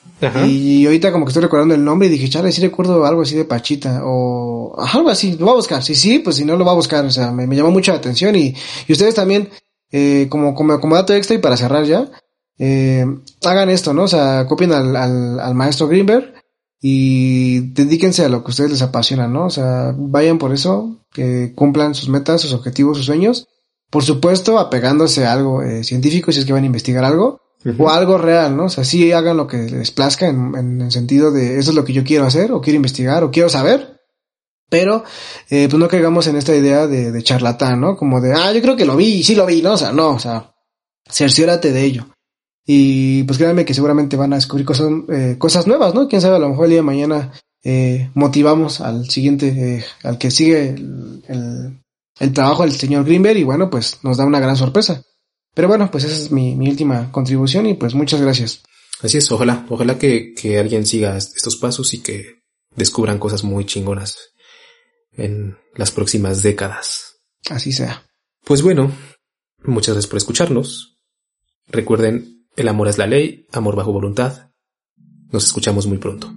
Y ahorita como que estoy recordando el nombre y dije, chale, sí recuerdo algo así de Pachita. O algo así, lo voy a buscar. Si sí, pues si no lo va a buscar. O sea, me, me llamó mucho la atención. Y, y ustedes también, eh, como, como, como dato extra y para cerrar ya, eh, hagan esto, ¿no? O sea, copien al, al, al maestro Greenberg y dedíquense a lo que ustedes les apasiona, ¿no? O sea, vayan por eso, que cumplan sus metas, sus objetivos, sus sueños. Por supuesto, apegándose a algo eh, científico si es que van a investigar algo, o algo real, ¿no? O sea, sí hagan lo que les plazca en, en, el sentido de eso es lo que yo quiero hacer, o quiero investigar, o quiero saber. Pero, eh, pues no caigamos en esta idea de, de charlatán, ¿no? Como de, ah, yo creo que lo vi, y sí lo vi, ¿no? O sea, no, o sea, cerciórate de ello. Y pues créanme que seguramente van a descubrir cosas, eh, cosas nuevas, ¿no? Quién sabe, a lo mejor el día de mañana eh, motivamos al siguiente, eh, al que sigue el, el, trabajo del señor Greenberg y bueno, pues nos da una gran sorpresa. Pero bueno, pues esa es mi, mi última contribución y pues muchas gracias. Así es, ojalá, ojalá que, que alguien siga estos pasos y que descubran cosas muy chingonas en las próximas décadas. Así sea. Pues bueno, muchas gracias por escucharnos. Recuerden el amor es la ley, amor bajo voluntad. Nos escuchamos muy pronto.